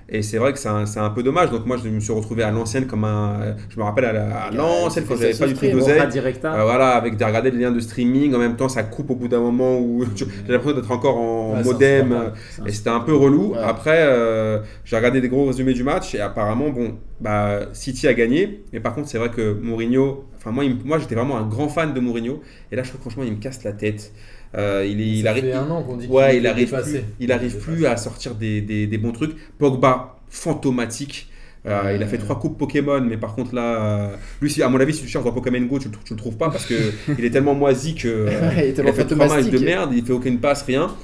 Et c'est vrai que c'est un, un peu dommage. Donc moi je me suis retrouvé à l'ancienne comme un... Je me rappelle à l'ancienne quand j'avais pas du tout d'oseille. Directa. Euh, voilà, avec de regarder les liens de streaming, en même temps ça coupe au bout d'un moment où j'ai l'impression d'être encore en Ouais, modem. C'est Et c'était un peu relou. Ouais. Après, euh, j'ai regardé des gros résumés du match et apparemment, bon, bah, City a gagné. Mais par contre, c'est vrai que Mourinho, enfin, moi, il moi j'étais vraiment un grand fan de Mourinho. Et là, je que franchement, il me casse la tête. Euh, il, est- il Ça arrive, fait un an qu'on dit ouais, il arrive plus, il arrive plus à sortir des, des- des bons trucs. Pogba, fantomatique. Euh, Ouais. il a fait trois coupes Pokémon, mais par contre là, euh, lui, à mon avis, si tu cherches dans Pokémon Go, tu, tu le trouves pas parce que il est tellement moisi que euh, il a fait trois matchs de merde, il fait aucune passe, rien.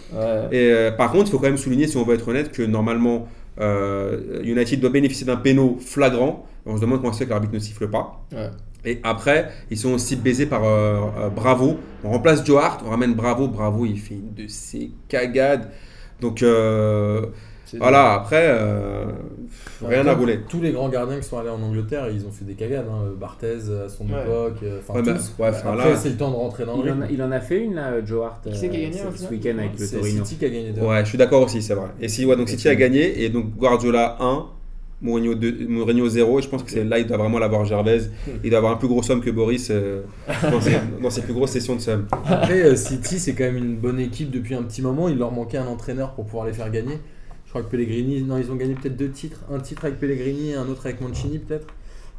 Et par contre, il faut quand même souligner, si on veut être honnête, que normalement, United doit bénéficier d'un péno flagrant. On se demande comment fait que l'arbitre ne siffle pas. Et après, ils sont aussi baisés par euh, euh, Bravo. On remplace Joe Hart, on ramène Bravo. Bravo, il fait une de ses cagades. Donc, euh, Voilà, après, euh, rien à rouler. Tous les grands gardiens qui sont allés en Angleterre, ils ont fait des cagades. Hein. Barthez à son Ouais. époque. euh, Enfin, Ouais, bah, ouais, enfin, Après, là- c'est le temps de rentrer dans le Il en, a, il en a fait une là, Joe Hart, Qui c'est qui a gagné, ce- week-end avec le C'est Torino. City qui a gagné. Ouais, je suis d'accord aussi, c'est vrai. Et si, ouais, donc City a gagné, et donc Guardiola 1, Mourinho, 2, Mourinho 0, et je pense que c'est là, il doit vraiment l'avoir Gervais. Il doit avoir un plus gros somme que Boris euh, dans, ses, dans ses plus grosses sessions de somme. Après, euh, City, c'est quand même une bonne équipe depuis un petit moment. Il leur manquait un entraîneur pour pouvoir les faire gagner. Je crois que Pellegrini, non, ils ont gagné peut-être deux titres. Un titre avec Pellegrini et un autre avec Mancini, peut-être.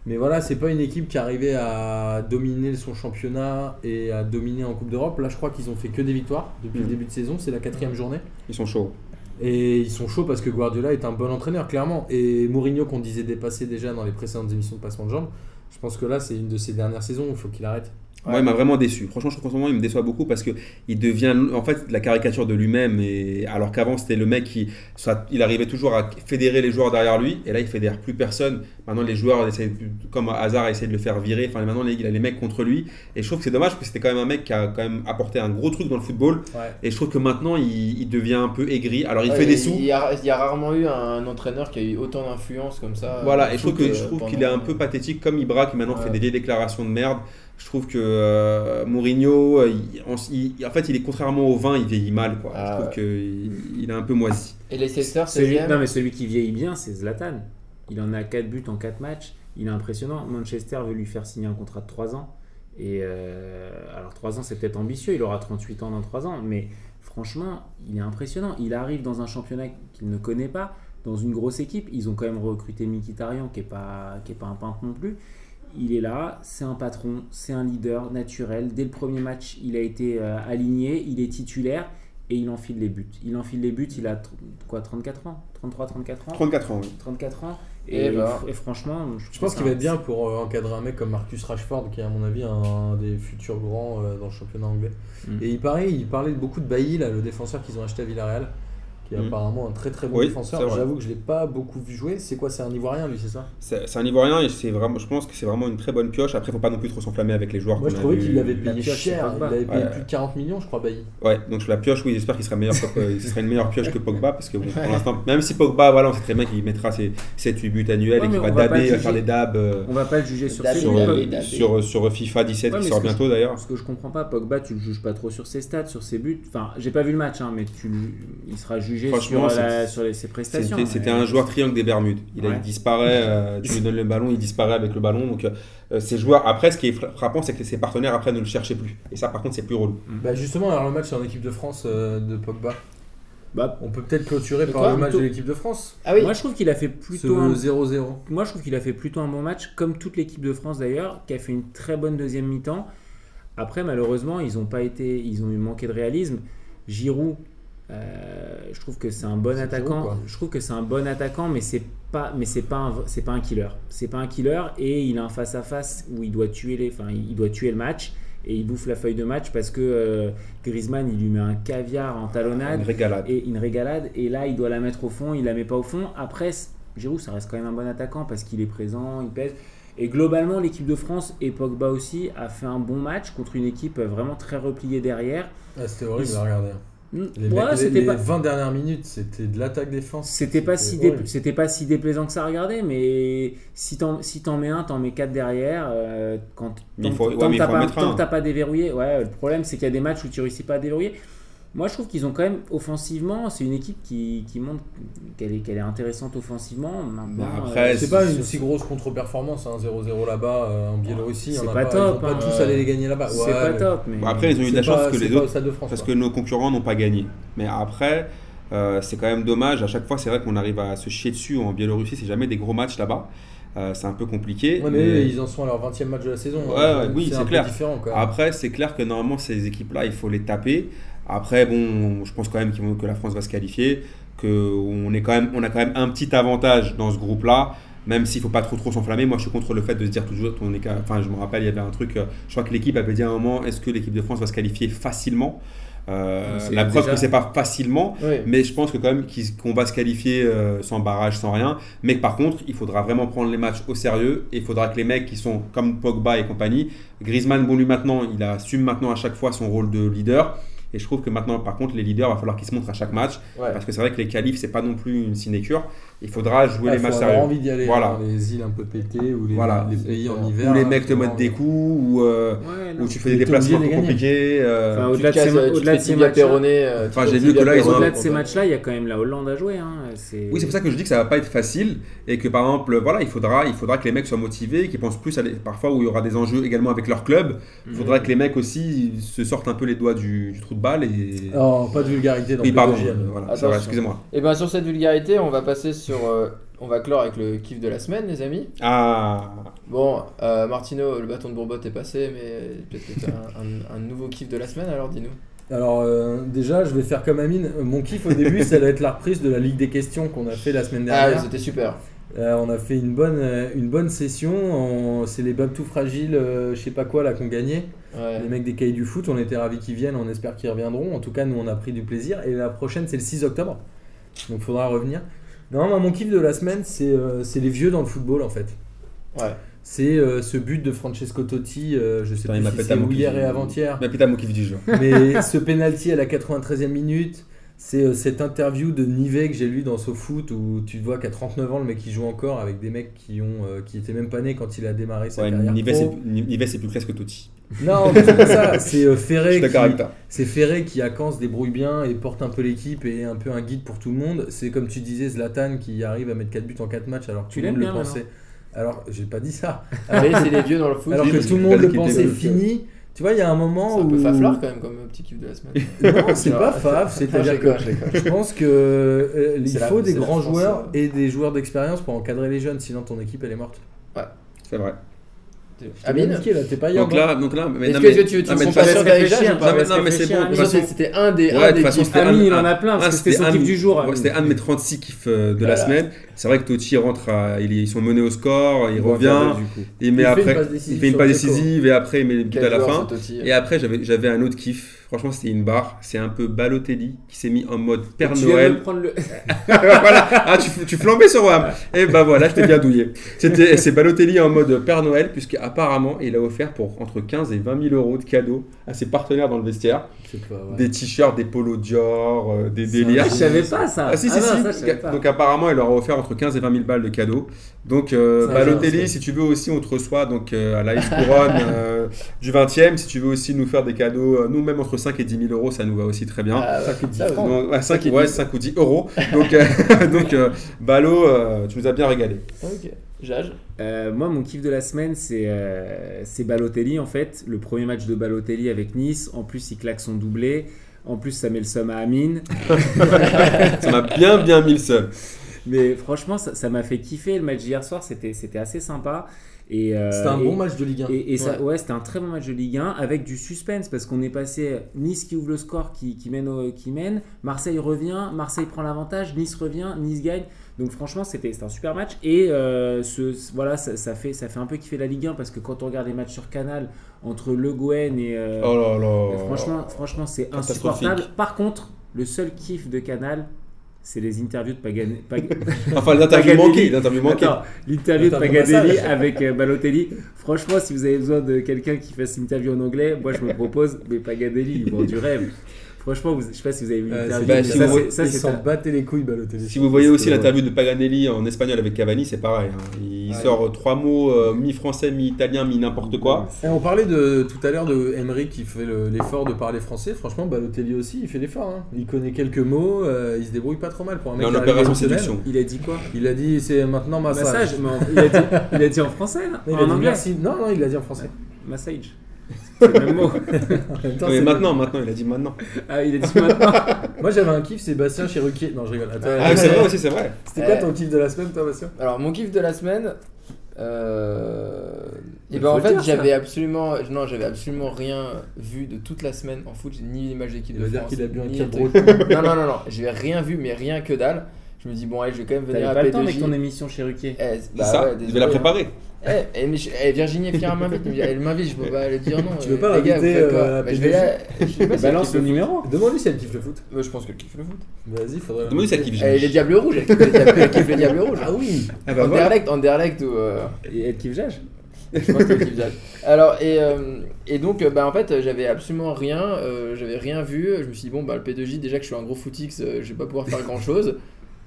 Mais voilà, c'est pas une équipe qui arrivait à dominer son championnat et à dominer en Coupe d'Europe. Là, je crois qu'ils ont fait que des victoires depuis le Mhm. début de saison. C'est la quatrième journée. Ils sont chauds. Et ils sont chauds parce que Guardiola est un bon entraîneur, clairement. Et Mourinho, qu'on disait dépasser déjà dans les précédentes émissions de passement de jambes, je pense que là, c'est une de ses dernières saisons où il faut qu'il arrête. Moi, il m'a vraiment déçu. Franchement, je trouve qu'en ce moment, il me déçoit beaucoup parce que il devient en fait la caricature de lui-même. Et alors qu'avant, c'était le mec qui, soit, il arrivait toujours à fédérer les joueurs derrière lui. Et là, il fédère plus personne. Maintenant, les joueurs essaient, comme Hazard, essaie de le faire virer. Enfin, maintenant, il a les mecs contre lui. Et je trouve que c'est dommage parce que c'était quand même un mec qui a quand même apporté un gros truc dans le football. Et je trouve que maintenant, il, il devient un peu aigri. Alors, il Ouais, fait des sous. Il y, a, il y a rarement eu un entraîneur qui a eu autant d'influence comme ça. Voilà, et je trouve euh, je trouve pendant- qu'il est un peu pathétique, comme Ibra qui maintenant Ouais. fait des vieilles déclarations de merde. Je trouve que euh, Mourinho, euh, il- en, il- en fait, il est contrairement au vin, il vieillit mal. Quoi. Ah je trouve ouais. qu'il il est un peu moisi. Et Leicester, Celui, 16 non, mais celui qui vieillit bien, c'est Zlatan. Il en a 4 buts en 4 matchs. Il est impressionnant. Manchester veut lui faire signer un contrat de 3 ans. Et euh, alors 3 ans, c'est peut-être ambitieux. Il aura 38 ans dans 3 ans. Mais franchement, il est impressionnant. Il arrive dans un championnat qu'il ne connaît pas, dans une grosse équipe. Ils ont quand même recruté Mkhitaryan, qui n'est pas, qui est pas un peintre non plus. Il est là, c'est un patron, c'est un leader naturel. Dès le premier match, il a été euh, aligné, il est titulaire et il enfile les buts. Il enfile les buts, il a quoi 34 ans? 33, 34 ans? 34 ans, oui. 34 ans. Et Et, bah. et franchement, Je pense qu'il va être bien pour euh, encadrer un mec comme Marcus Rashford, qui est à mon avis un des futurs grands euh, dans le championnat anglais. Mm. Et il paraît, il parlait beaucoup de Bailly, là, le défenseur qu'ils ont acheté à Villarreal, qui est Mm. apparemment un très très bon Oui, défenseur. J'avoue que je l'ai pas beaucoup vu jouer. C'est quoi C'est un Ivoirien lui, c'est ça? C'est un Ivoirien et c'est vraiment, je pense que c'est vraiment une très bonne pioche. Après, faut pas non plus trop s'enflammer avec les joueurs. Moi je trouvais qu'il l'avait la payé pioche, cher. Il avait payé Ouais. plus de 40 millions, je crois, Bailly. Ouais, donc la pioche, oui, j'espère qu'il sera meilleur que, euh, sera une meilleure pioche que Pogba parce que bon, pour l'instant, même si Pogba, voilà, on sait très bien qu'il mettra ses 7-8 buts annuels Ouais, et qu'il va va daber, euh, faire des dabs euh, On va pas le juger sur euh, sur, FIFA 17 Ouais, qui sort bientôt d'ailleurs. Ce que je comprends pas, Pogba, tu le juges pas trop sur ses stats, sur ses buts. Enfin, j'ai pas vu le match, hein, mais il sera jugé Franchement, sur, la- c'est- sur les- ses prestations. C'était un joueur triangle des Bermudes. Il, a- Ouais. il disparaît, euh, tu lui donnes le ballon, il disparaît avec le ballon. Donc, euh, ces joueurs, après, ce qui est fra- frappant, c'est que ses partenaires, après, ne le cherchaient plus. Et ça, par contre, c'est plus relou. Bah justement, alors le match en équipe de France euh, de Pogba. Bah, On peut peut-être clôturer par le match Plutôt- de l'équipe de France. Ah oui, Moi, je trouve qu'il a fait plutôt un 0-0. Moi, je trouve qu'il a fait plutôt un bon match, comme toute l'équipe de France d'ailleurs, qui a fait une très bonne deuxième mi-temps. Après, malheureusement, ils ont pas été, ils ont eu manqué de réalisme. Giroud, euh, je trouve que c'est un bon attaquant. Je trouve que c'est un bon attaquant, mais c'est pas, mais c'est pas, un, c'est pas un killer. C'est pas un killer et il a un face à face où il doit tuer les, enfin, il doit tuer le match et il bouffe la feuille de match parce que euh, Griezmann, il lui met un caviar en talonnade Une régalade. et une régalade. Et là, il doit la mettre au fond, il la met pas au fond. Après, Giroud, ça reste quand même un bon attaquant parce qu'il est présent, il pèse. Et globalement, l'équipe de France et Pogba aussi a fait un bon match contre une équipe vraiment très repliée derrière. Ah, c'était horrible Ils- à regarder. Les, ouais, les- les pas. 20 dernières minutes, c'était de l'attaque défense. C'était pas, si C'était dé- horrible. c'était pas si déplaisant que ça à regarder, mais si t'en si t'en mets un, t'en mets quatre derrière. euh, quand, tant- faut- t'as pas, que t'as pas déverrouillé, ouais, le problème c'est qu'il y a des matchs où tu réussis pas à déverrouiller. Moi, je trouve qu'ils ont quand même offensivement, c'est une équipe qui, qui montre qu'elle est, qu'elle est intéressante offensivement. Maintenant, Bah, après, euh, C'est pas une si grosse contre-performance, hein, 0-0 là-bas euh, en Biélorussie. C'est pas Ils top, vont pas hein. tous aller les gagner là-bas. c'est Ouais, pas mais top. Mais... Bon, après, ils ont eu de la chance pas- que les pas au autres. Stade de France. Parce que nos concurrents n'ont pas gagné. Mais après, euh, c'est quand même dommage. À chaque fois, c'est vrai qu'on arrive à se chier dessus en Biélorussie. C'est jamais des gros matchs là-bas. Euh, c'est un peu compliqué. Ouais, mais, ils en sont à leur 20 e match de la saison. Ouais, hein. ouais, oui, c'est clair. différent quoi. Après, c'est clair que normalement, ces équipes-là, il faut les taper. Après, bon, je pense quand même que la France va se qualifier, qu'on est quand même, on a quand même un petit avantage dans ce groupe-là, même s'il faut pas trop trop s'enflammer. Moi, je suis contre le fait de se dire toujours, on est, qu'à- enfin, je me rappelle, il y avait un truc, je crois que l'équipe avait dit à un moment, est-ce que l'équipe de France va se qualifier facilement? Euh, La preuve déjà- que c'est pas facilement. Oui. Mais je pense que quand même qu'on va se qualifier euh, sans barrage, sans rien. Mais par contre, il faudra vraiment prendre les matchs au sérieux. Et il faudra que les mecs qui sont comme Pogba et compagnie, Griezmann, bon lui maintenant, il assume maintenant à chaque fois son rôle de leader. Et je trouve que maintenant, par contre, les leaders, il va falloir qu'ils se montrent à chaque match. Ouais. Parce que c'est vrai que les qualifs, c'est pas non plus une sinécure. Il faudra jouer Ah, les matchs sérieux. envie d'y aller. Voilà. hein, les îles un peu pétées ou les, Voilà. les pays en hiver. Ou les hein, mecs te mettent des coups, ou, euh, Ouais, tu fais des déplacements de compliqués. euh, Enfin, au-delà de ces, de matchs-là, péroné, euh, tu Enfin, te j'ai fais vu que tibia là, ils ont- péroné. au-delà de ces matchs-là, il y a quand même la Hollande à jouer. hein. Oui, c'est pour ça que je dis que ça va pas être facile et que par exemple, voilà, il faudra, il faudra que les mecs soient motivés, qu'ils pensent plus à les- parfois où il y aura des enjeux également avec leur club. Il Mhm. faudra que les mecs aussi se sortent un peu les doigts du, du trou de balle et. Oh, pas de vulgarité dans oui, pardon. Euh, voilà, va, excusez-moi. Et bien sur cette vulgarité, on va passer sur. Euh, on va clore avec le kiff de la semaine, les amis. Ah, Bon, euh, Martino, le bâton de Bourbotte est passé, mais peut-être que tu as un, un- un nouveau kiff de la semaine, alors dis-nous. Alors euh, déjà, je vais faire comme Amine. Mon kiff au début, ça va être la reprise de la Ligue des questions qu'on a fait la semaine Ah, dernière. c'était super. Euh, on a fait une bonne, euh, une bonne session. On- C'est les Babs tout fragiles, euh, je sais pas quoi, là, qu'on gagné. Ouais. Les mecs des cahiers du foot, on était ravis qu'ils viennent. On espère qu'ils reviendront. En tout cas, nous, on a pris du plaisir. Et la prochaine, c'est le 6 octobre. Donc, faudra revenir. Non, moi, mon kiff de la semaine, c'est euh, c'est les vieux dans le football, en fait. Ouais. C'est euh, ce but de Francesco Totti, euh, je sais Putain, il plus m'a si pété c'est à mon kiff hier du- et avant-hier. mais putain, mon kiff du jour. Mais ce penalty à la 93e minute, c'est euh, cette interview de Nivet que j'ai lu dans SoFoot où tu vois qu'à 39 ans, le mec il joue encore avec des mecs qui ont euh, qui étaient même pas nés quand il a démarré sa Ouais, carrière. Nivet, pro. c'est plus classe que Totti. Non, mais c'est pas ça. C'est euh, Ferré, qui, c'est Ferré qui à Caen se débrouille bien et porte un peu l'équipe et est un peu un guide pour tout le monde. C'est comme tu disais Zlatan qui arrive à mettre 4 buts en 4 matchs alors que Tu tout le monde l'aimes le pensait. Alors, j'ai pas dit ça. Mais c'est les vieux dans le foot. Alors que tout le monde le pensait fini. Tu vois, il y a un moment C'est un où peu faflard quand même comme petit kiff de la semaine. Non, c'est pas fave, Je c'est-à-dire que je pense que euh, il C'est la- faut des c'est grands France, joueurs euh. et des joueurs d'expérience pour encadrer les jeunes, sinon ton équipe elle est morte. C'est vrai. Bien Amine t'es pas hier. Donc là, donc là, mais Est-ce non, que mais- tu veux tu me pas sûr réfléchir, non, mais- Parce non, mais c'est bon. C'était un des, Ouais, de toute façon, kiffs. c'était un- Amine, il en a plein, parce un, que c'était son un- kiff du jour. Amine. C'était un de mes 36 kiffs de la Voilà. semaine. C'est vrai que Totti rentre, ils sont menés au score, il revient, il met Il fait après, une passe décisive il fait une sur passe Dzeko. décisive et après il met buts Quel à la fin. Et après j'avais j'avais un autre kiff. Franchement c'était une barre. C'est un peu Balotelli qui s'est mis en mode Père Tu viens de Noël. le. voilà. Ah, tu, tu flambais sur Wam. Et bah voilà, je t'ai bien douillé. C'était, c'est Balotelli en mode Père Noël, puisque apparemment il a offert pour entre 15 et 20 000 euros de cadeaux à ses partenaires dans le vestiaire. Pas vrai. Des t-shirts, des polos Dior, euh, des délires. Ah, je savais pas ça. Ah si, si, non, si. ça. Donc apparemment, il leur a offert entre 15 et 20 000 balles de cadeaux. Donc euh, Balotelli, si tu veux aussi, on te reçoit donc, euh, à l'Ice Couronne euh, du 20e. Si tu veux aussi nous faire des cadeaux, euh, nous-mêmes entre 5 et 10 000 euros, ça nous va aussi très bien. Ah, ouais. Ça fait 10 Ça, francs. Donc, ouais, 5, qui ouais, dit. 5 ou 10 euros. Donc, euh, donc euh, Balo, euh, tu nous as bien régalé. Ok. Jage. Euh, moi, mon kiff de la semaine, c'est euh, c'est Balotelli en fait. Le premier match de Balotelli avec Nice. En plus, il claque son doublé. En plus, ça met le somme à Amine. Ça m'a bien, bien mis le seul. Mais franchement, ça m'a fait kiffer. Le match d'hier soir, c'était c'était assez sympa. Et, euh, C'était un et- bon match de Ligue 1. Et, et ça, ouais, c'était un très bon match de Ligue 1 avec du suspense parce qu'on est passé Nice qui ouvre le score, qui, qui mène, au- qui mène, Marseille revient, Marseille prend l'avantage, Nice revient, Nice gagne. Donc franchement, c'était un super match et euh, ce, voilà, ça, ça fait, ça fait un peu kiffer la Ligue 1 parce que quand on regarde les matchs sur Canal entre Le Gouen et euh, Oh là là. franchement, franchement, c'est insupportable. Par contre, le seul kiff de Canal, c'est les interviews de Pagan. Pag- Enfin, l'interview Paganelli. manquée. L'interview manquée. L'interview de massage. avec euh, Balotelli. Franchement, si vous avez besoin de quelqu'un qui fasse une interview en anglais, moi je me propose, mais Pagadelli, il vend du rêve. Franchement, vous, je sais pas si vous avez vu Euh, l'interview. mais bah, si ça, vous- c'est- ça, Ils s'en battaient les couilles, Balotelli. Si vous voyez aussi l'interview de Paganelli en espagnol avec Cavani, c'est pareil. hein. Il Ouais. sort trois mots euh, mi-français, mi-italien, mi-n'importe quoi. Et on parlait de, tout à l'heure de Emery qui fait le- l'effort de parler français. Franchement, Balotelli aussi, il fait l'effort. hein. Il connaît quelques mots, euh, il se débrouille pas trop mal pour un Il mec est en opération séduction. Il a dit quoi? Il a dit c'est maintenant massage. Massage, mais en- il, a dit, il a dit en français, là Non, il En a dit anglais merci. Non, non, il l'a dit en français. Massage. C'est le même mot. En même temps, mais maintenant, maintenant, il a dit maintenant. Ah, il a dit maintenant. Moi j'avais un kiff, Sébastien Chiruquier. Non, je rigole. Attends. Ah, c'est vrai aussi, c'est vrai. C'était quoi ton kiff de la semaine, toi, Bastien? Alors, mon kiff de la semaine. Euh... Et Il ben en fait, j'avais absolument, non, j'avais absolument rien vu de toute la semaine en foot, ni l'image d'équipe de va dire France. qu'il a bu un ni. Non, non, non, non, j'ai rien vu, mais rien que dalle. Je me dis bon, allez, je vais quand même venir à pas le temps avec P2J. ton émission chez Ruquier. Eh, C'est bah ça. ouais, je vais la hein. préparer. Eh, eh, mais je- eh, Virginie Fira m'invite, elle m'invite, je peux pas le dire non. Tu veux pas gars, l'inviter, euh, Bah, Je vais P2J? Je sais pas si elle Balance le le foot. numéro. Demande-lui si elle kiffe le foot. Je pense qu'elle kiffe le foot. Vas-y, faudrait. Demande-lui si elle kiffe. Elle est Diables Rouges, elle kiffe les Diables- elle kiffe les Diables Rouges. Ah oui Ah bah. Anderlecht, Anderlecht ou. euh, Et elle kiffe Jage Je pense que. Alors, et, euh, et donc, bah, en fait, j'avais absolument rien, euh, j'avais rien vu. Je me suis dit, bon, bah, le P2J, déjà que je suis un gros footix, euh, je vais pas pouvoir faire grand chose.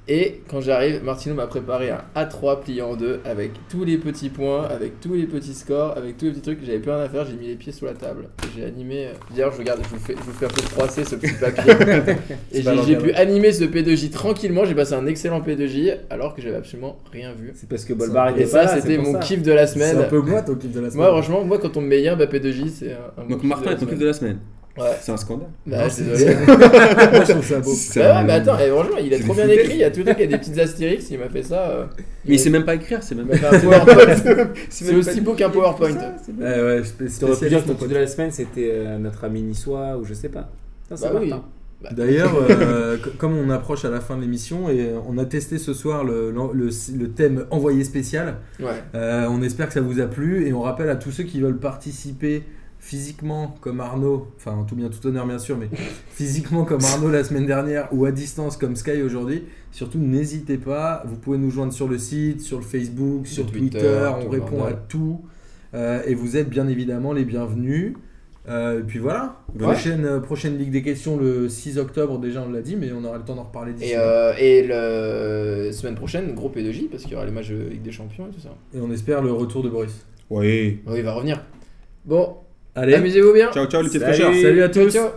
Et quand j'arrive, Martino m'a préparé un A3 plié en deux avec tous les petits points, avec tous les petits scores, avec tous les petits trucs. J'avais plus rien à faire, j'ai mis les pieds sous la table. Et J'ai animé. euh, D'ailleurs, je regarde, je vous fais, je vous fais un peu froisser ce petit papier. et j'ai pu animer ce P2J tranquillement. J'ai passé un excellent P2J alors que j'avais absolument rien vu. C'est parce que Bolbar Et était pas ça, là. c'était c'est mon ça. kiff de la C'est semaine. un peu moi ton kiff de la semaine. Moi, franchement, moi, quand on me met bien, bah, P2J, c'est un, un Donc Martin est ton kiff de la semaine. Ouais. C'est un scandale. Bah, c'est- désolé. Moi, je trouve ça beau. C'est Bah un- ouais, mais attends, eh, franchement, il a c'est trop bien écrit. Il y a tout le truc, il y a des petites astérix. Il m'a fait ça. euh, Mais il sait même pas écrire, c'est même fait un PowerPoint. C'est même aussi pas beau qu'un PowerPoint. Ça, c'est bon. Ouais, ouais, spé- Tu aurais pu dire spécialiste que ton coup de la semaine c'était euh, notre ami niçois ou je sais pas. Non, c'est Bah oui. Martin. Bah, D'ailleurs, euh, co- comme on approche à la fin de l'émission et euh, on a testé ce soir le, le, le- le thème envoyé spécial, Ouais. euh, on espère que ça vous a plu et on rappelle à tous ceux qui veulent participer physiquement comme Arnaud, enfin en tout bien tout honneur bien sûr, mais physiquement comme Arnaud la semaine dernière ou à distance comme Sky aujourd'hui, surtout n'hésitez pas, vous pouvez nous joindre sur le site, sur le Facebook, sur Twitter, on répond à tout euh, et vous êtes bien évidemment les bienvenus. Euh, et puis voilà, Ouais. prochaine, euh, prochaine Ligue des questions le 6 octobre, déjà on l'a dit, mais on aura le temps d'en reparler d'ici Et, là. euh, et le semaine prochaine, gros P2J parce qu'il y aura les matchs de Ligue des Champions et tout ça. Et on espère le retour de Boris. Oui. Oui, il va revenir. Bon, Allez, amusez-vous bien. Ciao, ciao, les petites Salut. fraîcheurs. salut à Ciao, tous ciao.